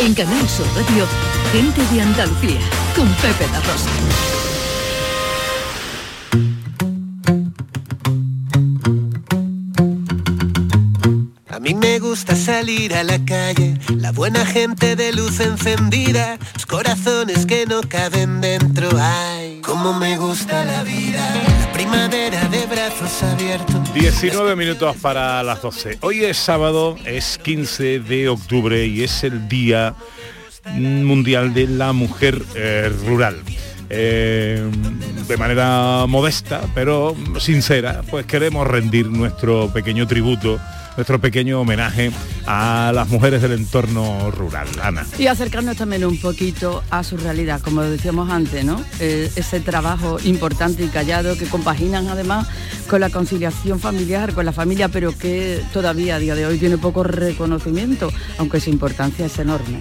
En Canal Sur Radio, gente de Andalucía, con Pepe da Rosa. A mí me gusta salir a la calle, la buena gente de luz encendida, los corazones que no caben dentro. Ay, cómo me gusta la vida, la primavera de brazos abiertos. 19 minutos para las 12. Hoy es sábado, es 15 de octubre y es el Día Mundial de la Mujer eh, Rural. Eh, de manera modesta, pero sincera, pues queremos rendir nuestro pequeño tributo, nuestro pequeño homenaje a las mujeres del entorno rural. Ana. Y acercarnos también un poquito a su realidad, como decíamos antes, ¿no? Eh, ese trabajo importante y callado que compaginan además con la conciliación familiar, con la familia, pero que todavía a día de hoy tiene poco reconocimiento, aunque su importancia es enorme.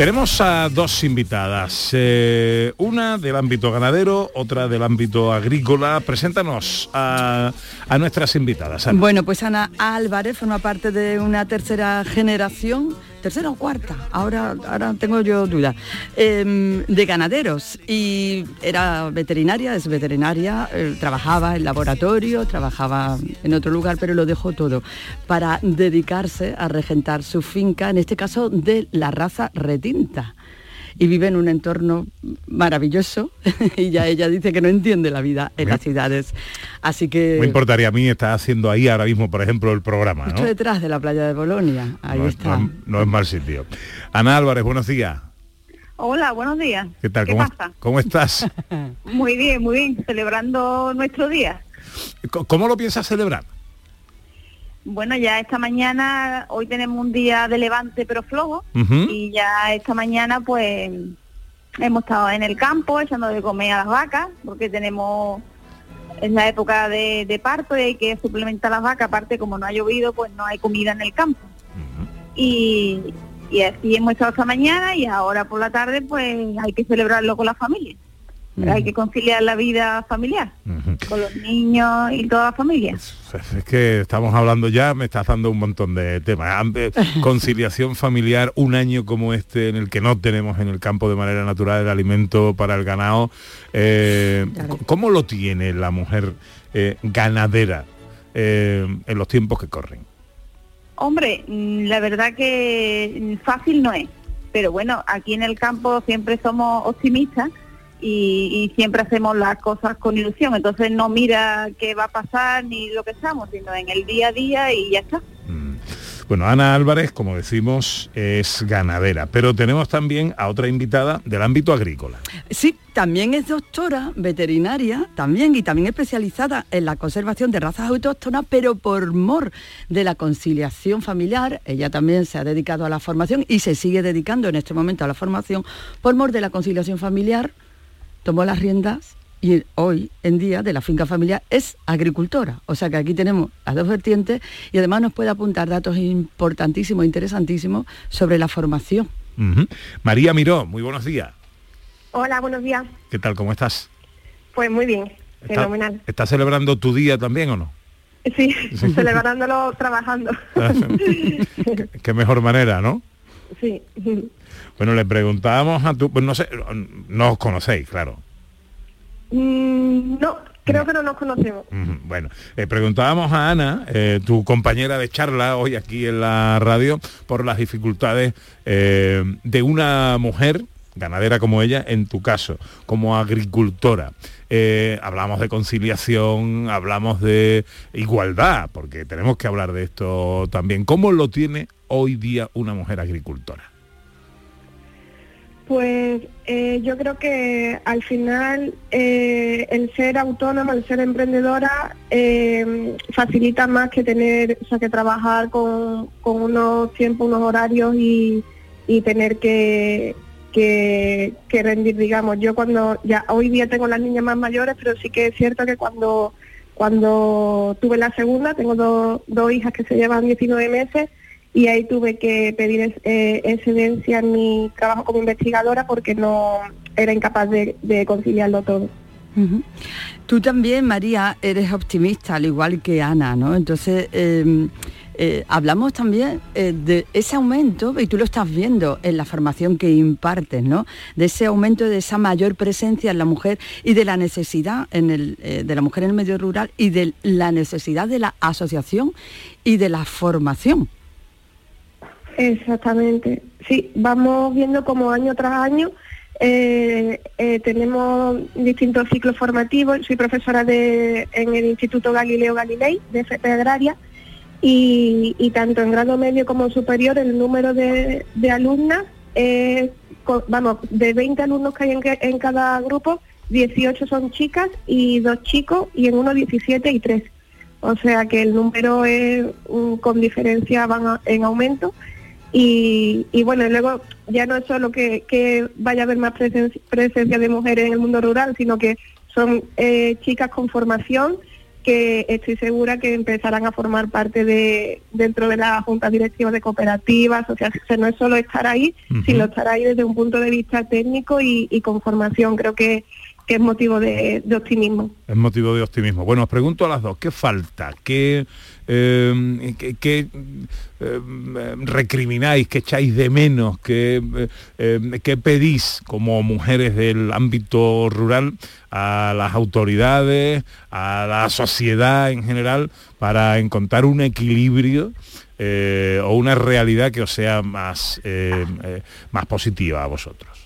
Tenemos a dos invitadas, eh, una del ámbito ganadero, otra del ámbito agrícola. Preséntanos a, nuestras invitadas. Bueno, pues Ana Álvarez forma parte de una tercera generación, tercera o cuarta, ahora, ahora tengo yo duda, em, de ganaderos. Y era veterinaria, es veterinaria, eh, trabajaba en laboratorio, trabajaba en otro lugar, pero lo dejó todo para dedicarse a regentar su finca, en este caso de la raza retinta y vive en un entorno maravilloso y ya ella dice que no entiende la vida en las ciudades. Así que... Me importaría a mí estar haciendo ahí ahora mismo, por ejemplo, el programa, Justo ¿no? detrás de la playa de Bolonia, ahí no, es- está. no es- no es mal sitio. Ana Álvarez, buenos días. Hola, buenos días. ¿Qué tal? ¿Qué ¿Cómo, pasa? ¿Cómo estás? Muy bien, muy bien, celebrando nuestro día. ¿Cómo lo piensas celebrar? Bueno, ya esta mañana, hoy tenemos un día de levante pero flojo y ya esta mañana pues hemos estado en el campo echando de comer a las vacas porque tenemos es la época de, de parto y hay que suplementar las vacas, aparte como no ha llovido pues no hay comida en el campo. Y, y así hemos estado esta mañana y ahora por la tarde pues hay que celebrarlo con la familia. Hay que conciliar la vida familiar con los niños y toda la familia. Es que estamos hablando ya, me estás dando un montón de temas. Conciliación familiar, un año como este en el que no tenemos en el campo de manera natural el alimento para el ganado. eh, ¿Cómo lo tiene la mujer eh, ganadera eh, en los tiempos que corren? Hombre, la verdad que fácil no es, pero bueno, aquí en el campo siempre somos optimistas y, y siempre hacemos las cosas con ilusión, entonces no mira qué va a pasar ni lo que estamos, sino en el día a día y ya está. Bueno, Ana Álvarez, como decimos, es ganadera, pero tenemos también a otra invitada del ámbito agrícola. Sí, también es doctora veterinaria, también y también especializada en la conservación de razas autóctonas, pero por mor de la conciliación familiar, ella también se ha dedicado a la formación y se sigue dedicando en este momento a la formación, por mor de la conciliación familiar, tomó las riendas y hoy en día de la finca familiar es agricultora. O sea que aquí tenemos las dos vertientes y además nos puede apuntar datos importantísimos, interesantísimos sobre la formación. María Miró, muy buenos días. Hola, buenos días. ¿Qué tal? ¿Cómo estás? Pues muy bien, ¿Está- fenomenal. ¿Estás celebrando tu día también o no? Sí, celebrándolo trabajando. Qué mejor manera, ¿no? sí. Bueno, le preguntábamos a tu... Pues no sé, no os conocéis, claro. Mm, no, creo que no nos conocemos. Bueno, eh, preguntábamos a Ana, eh, tu compañera de charla hoy aquí en la radio, por las dificultades eh, de una mujer ganadera como ella, en tu caso, como agricultora. Eh, hablamos de conciliación, hablamos de igualdad, porque tenemos que hablar de esto también. ¿Cómo lo tiene hoy día una mujer agricultora? Pues eh, yo creo que al final eh, el ser autónoma, el ser emprendedora, eh, facilita más que tener, o sea, que trabajar con, con unos tiempos, unos horarios y, y tener que, que, que rendir, digamos. Yo cuando, ya hoy día tengo las niñas más mayores, pero sí que es cierto que cuando, cuando tuve la segunda, tengo dos, dos hijas que se llevan 19 meses, y ahí tuve que pedir eh, excedencia en mi trabajo como investigadora porque no era incapaz de, conciliarlo todo. Tú también, María, eres optimista, al igual que Ana, ¿no? Entonces, eh, eh, hablamos también eh, de ese aumento, y tú lo estás viendo en la formación que impartes, ¿no? De ese aumento, de esa mayor presencia en la mujer y de la necesidad en el, eh, de la mujer en el medio rural y de la necesidad de la asociación y de la formación. Exactamente. Sí, vamos viendo como año tras año eh, eh, tenemos distintos ciclos formativos. Soy profesora de, en el Instituto Galileo Galilei de FP Agraria y, tanto en grado medio como superior el número de, de alumnas, es co- vamos, de 20 alumnos que hay en, en cada grupo, 18 son chicas y dos chicos y en uno 17 y 3. O sea que el número es con diferencia van a- en aumento y, y bueno, luego ya no es solo que, que vaya a haber más presen- presencia de mujeres en el mundo rural, sino que son eh, chicas con formación que estoy segura que empezarán a formar parte de dentro de las juntas directivas de cooperativas. O sea, no es solo estar ahí, sino estar ahí desde un punto de vista técnico y, y con formación. Creo que, que es motivo de, optimismo. Es motivo de optimismo. Bueno, os pregunto a las dos, ¿qué falta? ¿Qué, eh, qué- eh, recrimináis? ¿Qué echáis de menos? ¿Qué, eh, eh, qué pedís como mujeres del ámbito rural a las autoridades, a la sociedad en general, para encontrar un equilibrio eh, o una realidad que os sea más, más positiva a vosotros?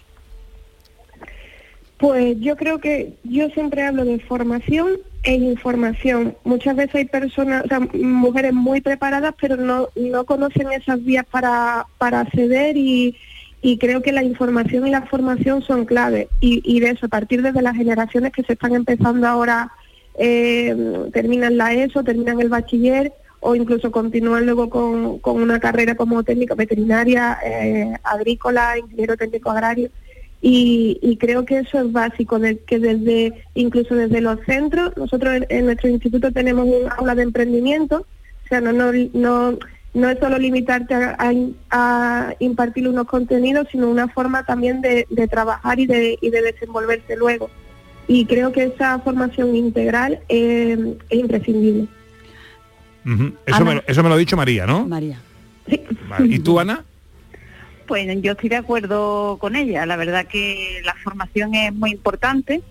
Pues yo creo que yo siempre hablo de formación e información. Muchas veces hay personas, o sea, mujeres muy preparadas, pero no, no conocen esas vías para, para acceder y, y creo que la información y la formación son clave. Y, y de eso, a partir de las generaciones que se están empezando ahora, eh, terminan la ESO, terminan el bachiller o incluso continúan luego con, con una carrera como técnico veterinaria, eh, agrícola, ingeniero técnico agrario. Y, y creo que eso es básico, de, que desde incluso desde los centros, nosotros en, en nuestro instituto tenemos un aula de emprendimiento, o sea, no, no, no, no es solo limitarte a, a, a impartir unos contenidos, sino una forma también de, de trabajar y de, y de desenvolverse luego. Y creo que esa formación integral eh, es imprescindible. Eso, me, lo- eso me lo ha dicho María, ¿no? María. Vale. ¿Y tú, Ana? Pues yo estoy de acuerdo con ella. La verdad que la formación es muy importante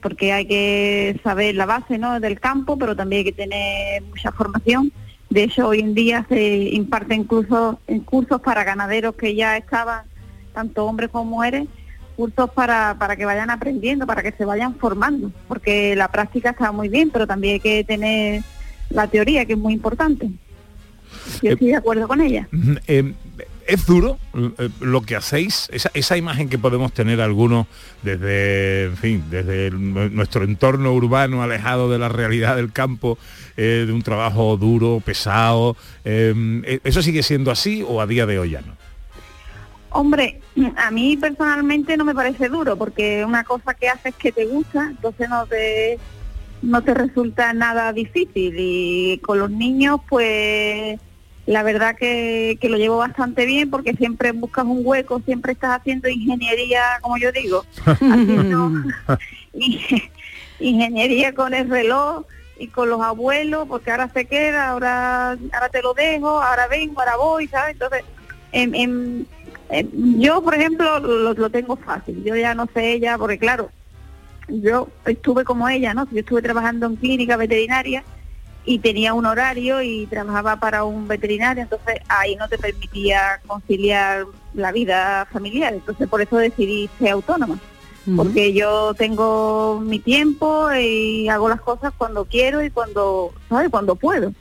porque hay que saber la base ¿no? del campo, pero también hay que tener mucha formación. De hecho, hoy en día se imparten incluso en cursos para ganaderos que ya estaban tanto hombres como mujeres, cursos para, para que vayan aprendiendo, para que se vayan formando, porque la práctica está muy bien, pero también hay que tener la teoría, que es muy importante. Yo estoy de acuerdo con ella. Eh, es duro eh, lo que hacéis, esa, esa imagen que podemos tener algunos desde, en fin, desde nuestro entorno urbano alejado de la realidad del campo, eh, de un trabajo duro, pesado. eh, ¿Eso sigue siendo así o a día de hoy ya no? Hombre, a mí personalmente no me parece duro, porque una cosa que haces que te gusta, entonces no te no te resulta nada difícil y con los niños pues la verdad que, que lo llevo bastante bien porque siempre buscas un hueco, siempre estás haciendo ingeniería, como yo digo, haciendo inge- ingeniería con el reloj y con los abuelos, porque ahora se queda, ahora ahora te lo dejo, ahora vengo, ahora voy, ¿sabes? Entonces, en- en- en- yo, por ejemplo, lo, lo tengo fácil. Yo ya no sé ella, porque claro, yo estuve como ella, ¿no? Yo estuve trabajando en clínica veterinaria y tenía un horario y trabajaba para un veterinario, entonces ahí no te permitía conciliar la vida familiar. Entonces por eso decidí ser autónoma porque yo tengo mi tiempo y hago las cosas cuando quiero y cuando, ¿sabes? Cuando puedo.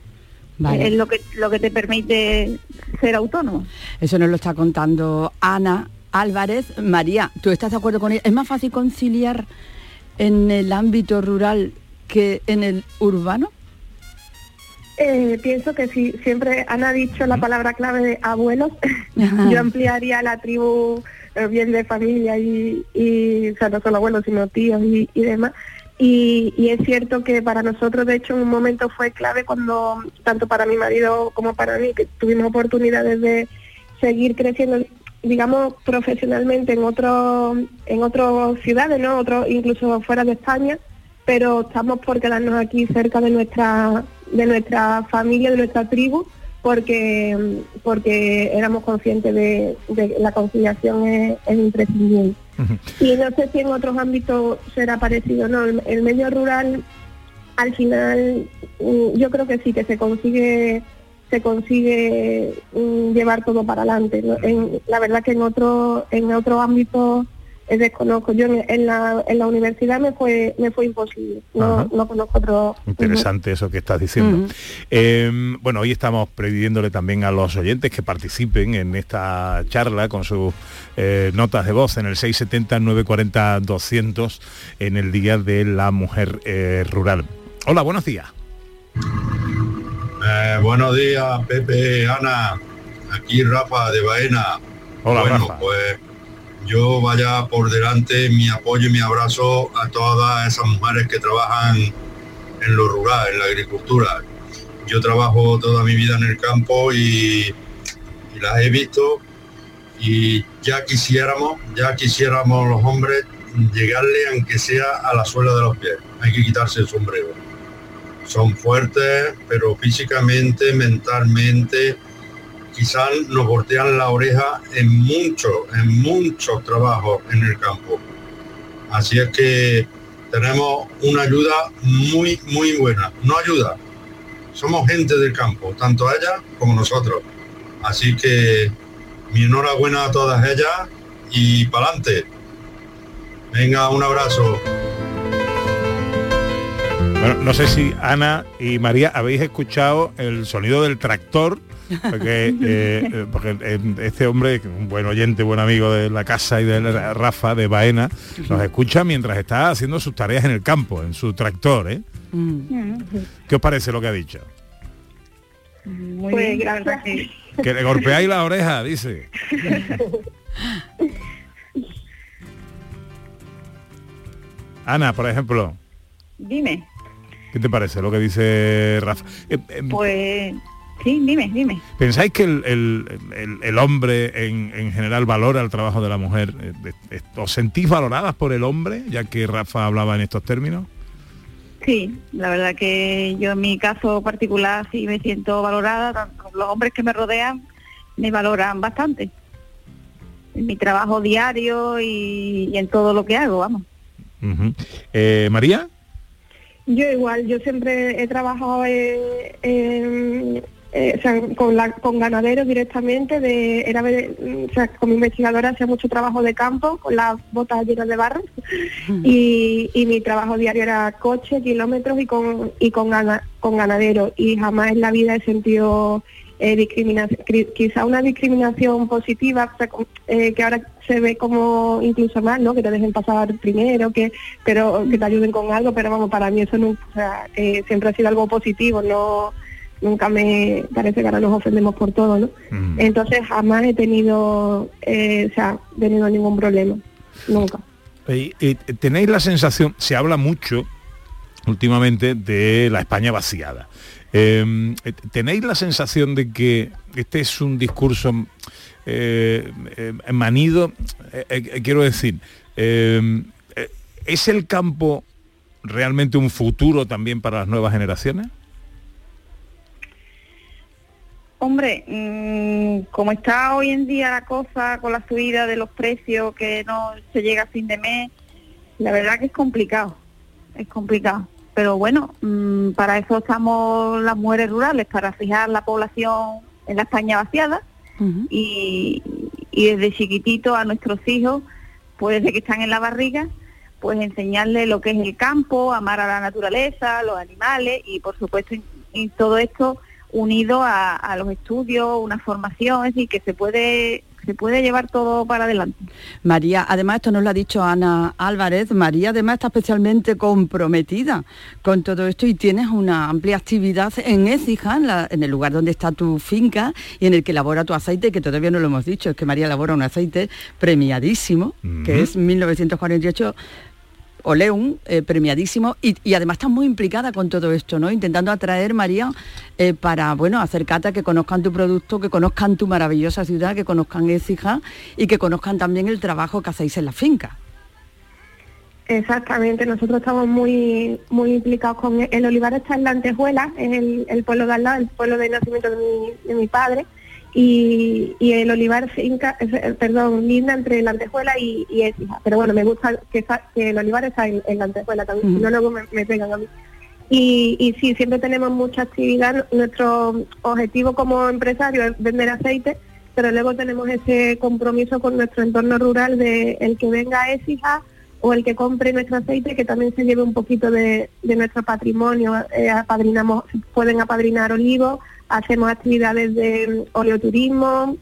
Vale. Es lo que lo que te permite ser autónomo. Eso nos lo está contando Ana Álvarez. María, ¿tú estás de acuerdo con ella? ¿Es más fácil conciliar en el ámbito rural que en el urbano? Eh, pienso que sí, siempre Ana ha dicho la palabra clave de abuelos. Yo ampliaría la tribu eh, bien de familia y, y, o sea, no solo abuelos, sino tíos y, y demás. Y, y es cierto que para nosotros, de hecho, en un momento fue clave cuando, tanto para mi marido como para mí, que tuvimos oportunidades de seguir creciendo, digamos, profesionalmente en otro, en otras ciudades, ¿no? Otro, incluso fuera de España, pero estamos por quedarnos aquí cerca de nuestra de nuestra familia, de nuestra tribu, porque porque éramos conscientes de, de la conciliación es, es imprescindible. Y no sé si en otros ámbitos será parecido, no, el, el medio rural al final mm, yo creo que sí que se consigue se consigue mm, llevar todo para adelante. la verdad que en otro en otro ámbito desconozco. Yo en, la, en la universidad me fue me fue imposible. No, no conozco otro. Interesante eso que estás diciendo. Eh, bueno, hoy estamos pidiéndole también a los oyentes que participen en esta charla con sus eh, notas de voz en el 670-940-200 en el Día de la Mujer eh, Rural. Hola, buenos días. Eh, buenos días, Pepe, Ana. Aquí Rafa de Baena. Hola, bueno, Rafa. pues yo vaya por delante mi apoyo y mi abrazo a todas esas mujeres que trabajan en lo rural, en la agricultura. Yo trabajo toda mi vida en el campo y, y las he visto y ya quisiéramos, ya quisiéramos los hombres llegarle aunque sea a la suela de los pies. Hay que quitarse el sombrero son fuertes, pero físicamente, mentalmente, quizás nos voltean la oreja en muchos, en muchos trabajos en el campo. Así es que tenemos una ayuda muy, muy buena. No ayuda, somos gente del campo, tanto ellas como nosotros. Así que mi enhorabuena a todas ellas y para adelante. Venga, un abrazo. Bueno, no sé si Ana y María habéis escuchado el sonido del tractor, porque, eh, eh, porque eh, este hombre, un buen oyente, buen amigo de la casa y de la- Rafa de Baena, nos escucha mientras está haciendo sus tareas en el campo, en su tractor. ¿eh? ¿Qué os parece lo que ha dicho? Muy Pues bien, que- Que le golpeáis la oreja, dice. Ana, por ejemplo, Dime, ¿qué te parece lo que dice Rafa? Eh, eh, pues sí, dime, dime. ¿Pensáis que el, el- el- el hombre en, en general valora el trabajo de la mujer? Eh, eh, ¿Os sentís valoradas por el hombre, ya que Rafa hablaba en estos términos? Sí, la verdad que yo en mi caso particular sí me siento valorada, tanto los hombres que me rodean me valoran bastante. En mi trabajo diario y, y en todo lo que hago, vamos. Eh, María, Yo igual, yo siempre he trabajado en, en- eh, o sea, con, la, con ganaderos directamente, de, era, ve- o sea, como investigadora hacía mucho trabajo de campo, con las botas llenas de barro, y, y mi trabajo diario era coche, kilómetros y con, y con, gana- con ganaderos, y jamás en la vida he sentido eh, discriminación, cri- quizá una discriminación positiva, o sea, con- eh, que ahora se ve como incluso más, ¿no? Que te dejen pasar primero, que pero que te ayuden con algo, pero vamos, para mí eso no, o sea, eh, siempre ha sido algo positivo, no nunca me parece que ahora nos ofendemos por todo, ¿no? Entonces jamás he tenido, eh, o sea, tenido ningún problema, nunca. Y- y tenéis la sensación, se habla mucho últimamente de la España vaciada. Eh, ¿Tenéis la sensación de que este es un discurso eh, eh, manido? Eh, eh, quiero decir, eh, eh, ¿es el campo realmente un futuro también para las nuevas generaciones? Hombre, mm, como está hoy en día la cosa con la subida de los precios que no se llega a fin de mes, la verdad que es complicado, es complicado. Pero bueno, mm, para eso estamos las mujeres rurales, para fijar la población en la España vaciada y, y desde chiquitito a nuestros hijos, pues desde que están en la barriga, pues enseñarles lo que es el campo, amar a la naturaleza, los animales y por supuesto y todo esto unido a, a los estudios, una formación, es decir, que se puede se puede llevar todo para adelante. María, además esto nos lo ha dicho Ana Álvarez, María además está especialmente comprometida con todo esto y tienes una amplia actividad en Écija, en, la- en el lugar donde está tu finca y en el que elabora tu aceite, que todavía no lo hemos dicho, es que María elabora un aceite premiadísimo, que es 1948 Oleum, eh, premiadísimo, y, además está muy implicada con todo esto, ¿no? Intentando atraer, María, eh, para, bueno, acercarte que conozcan tu producto, que conozcan tu maravillosa ciudad, que conozcan Écija y que conozcan también el trabajo que hacéis en la finca. Exactamente, nosotros estamos muy muy implicados con el olivar está en la Antejuela, es el, el pueblo de al lado, el pueblo de nacimiento de mi, de mi padre, y, y el olivar finca, eh, perdón, linda entre la Antejuela y, y Écija. Pero bueno, me gusta que, el olivar está en, en la Antejuela también, si no luego me, me pegan a mí. Y, y sí, siempre tenemos mucha actividad. Nuestro objetivo como empresario es vender aceite, pero luego tenemos ese compromiso con nuestro entorno rural de el que venga a Écija o el que compre nuestro aceite que también se lleve un poquito de, de nuestro patrimonio. Eh, apadrinamos, pueden apadrinar olivos, hacemos actividades de mm, oleoturismo,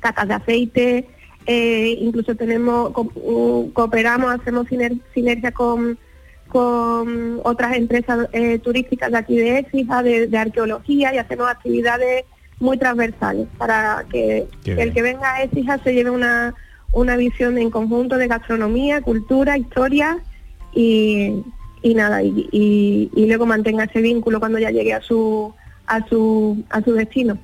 catas de aceite, eh, incluso tenemos mm, cooperamos, hacemos siner- sinergia con con otras empresas eh, turísticas de aquí de Écija, de, de arqueología y hacemos actividades muy transversales para que, el que venga a Écija se lleve una, una visión en conjunto de gastronomía, cultura, historia y, y nada, y, y- y luego mantenga ese vínculo cuando ya llegue a su a su a su destino.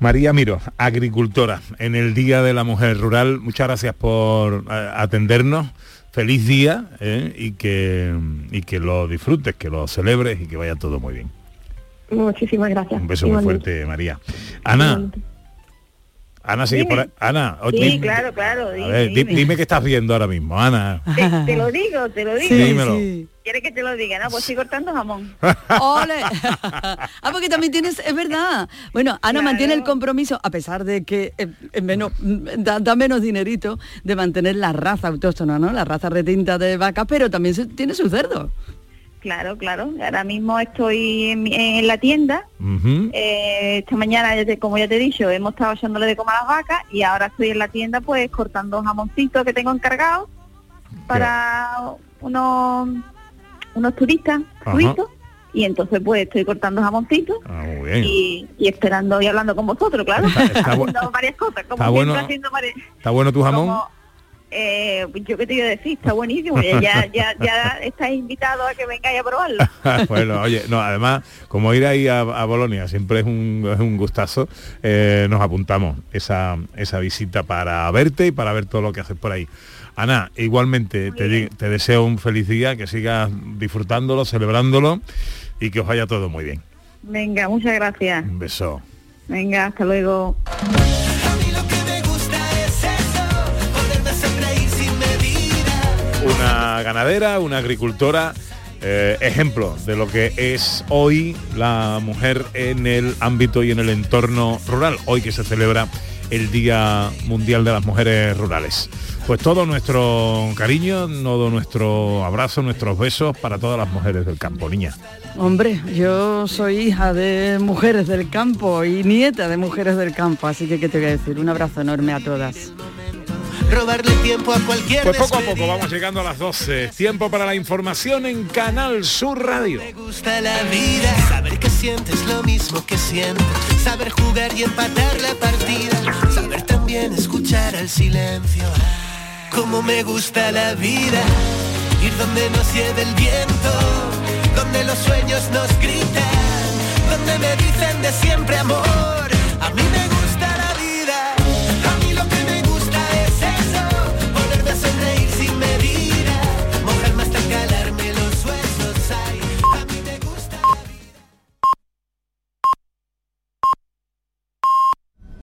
María Miro, agricultora, en el Día de la Mujer Rural, muchas gracias por eh, atendernos. Feliz día eh, y, que, y que lo disfrutes, que lo celebres y que vaya todo muy bien. Muchísimas gracias. Un beso muy fuerte, María. Ana. Ana, sigue Dime. por ahí. Ana, Sí, dime- claro, claro. a Dime, ver, di- dime. dime qué estás viendo ahora mismo, Ana. Te, te lo digo, te lo digo. Sí, Dímelo. ¿Quieres que te lo diga? No, pues estoy cortando jamón. ¡Ole! ah, porque también tienes, es verdad. Bueno, Ana mantiene el compromiso, a pesar de que eh, eh, menos, mm, da, da menos dinerito, de mantener la raza autóctona, ¿no? La raza retinta de vaca, pero también se- tiene su cerdo. Claro, claro. Ahora mismo estoy en, en la tienda. Eh, esta mañana, como ya te he dicho, hemos estado echándole de comer a las vacas y ahora estoy en la tienda pues cortando jamoncitos que tengo encargados para unos, unos turistas suizos y entonces pues estoy cortando jamoncitos Ah, muy bien. y, y esperando y hablando con vosotros, claro. Está- haciendo varias cosas, como está bueno. haciendo varias- ¿Está bueno tu jamón? como, eh, yo qué te iba a decir, está buenísimo, ya, ya, ya, invitados a que vengáis a probarlo. bueno, oye, no, además, como ir ahí a, a Bolonia siempre es un, es un gustazo, eh, nos apuntamos esa, esa visita para verte y para ver todo lo que haces por ahí. Ana, igualmente te, te deseo un feliz día, que sigas disfrutándolo, celebrándolo y que os vaya todo muy bien. Venga, muchas gracias. Un beso. Venga, hasta luego. Ganadera, una agricultora eh, ejemplo de lo que es hoy la mujer en el ámbito y en el entorno rural, hoy que se celebra el Día Mundial de las Mujeres Rurales. Pues todo nuestro cariño, todo nuestro abrazo, nuestros besos para todas las mujeres del campo, niña. Hombre, yo soy hija de mujeres del campo y nieta de mujeres del campo, así que qué te voy a decir, un abrazo enorme a todas. Robarle tiempo a cualquier Pues poco a poco vamos llegando a las 12. Tiempo para la información en Canal Sur Radio. gusta la vida, saber que sientes lo mismo que siento, saber jugar y empatar la partida, saber también escuchar al silencio. Como me gusta la vida, ir donde nos lleve el viento, donde los sueños nos gritan, donde me dicen de siempre amor. A mí me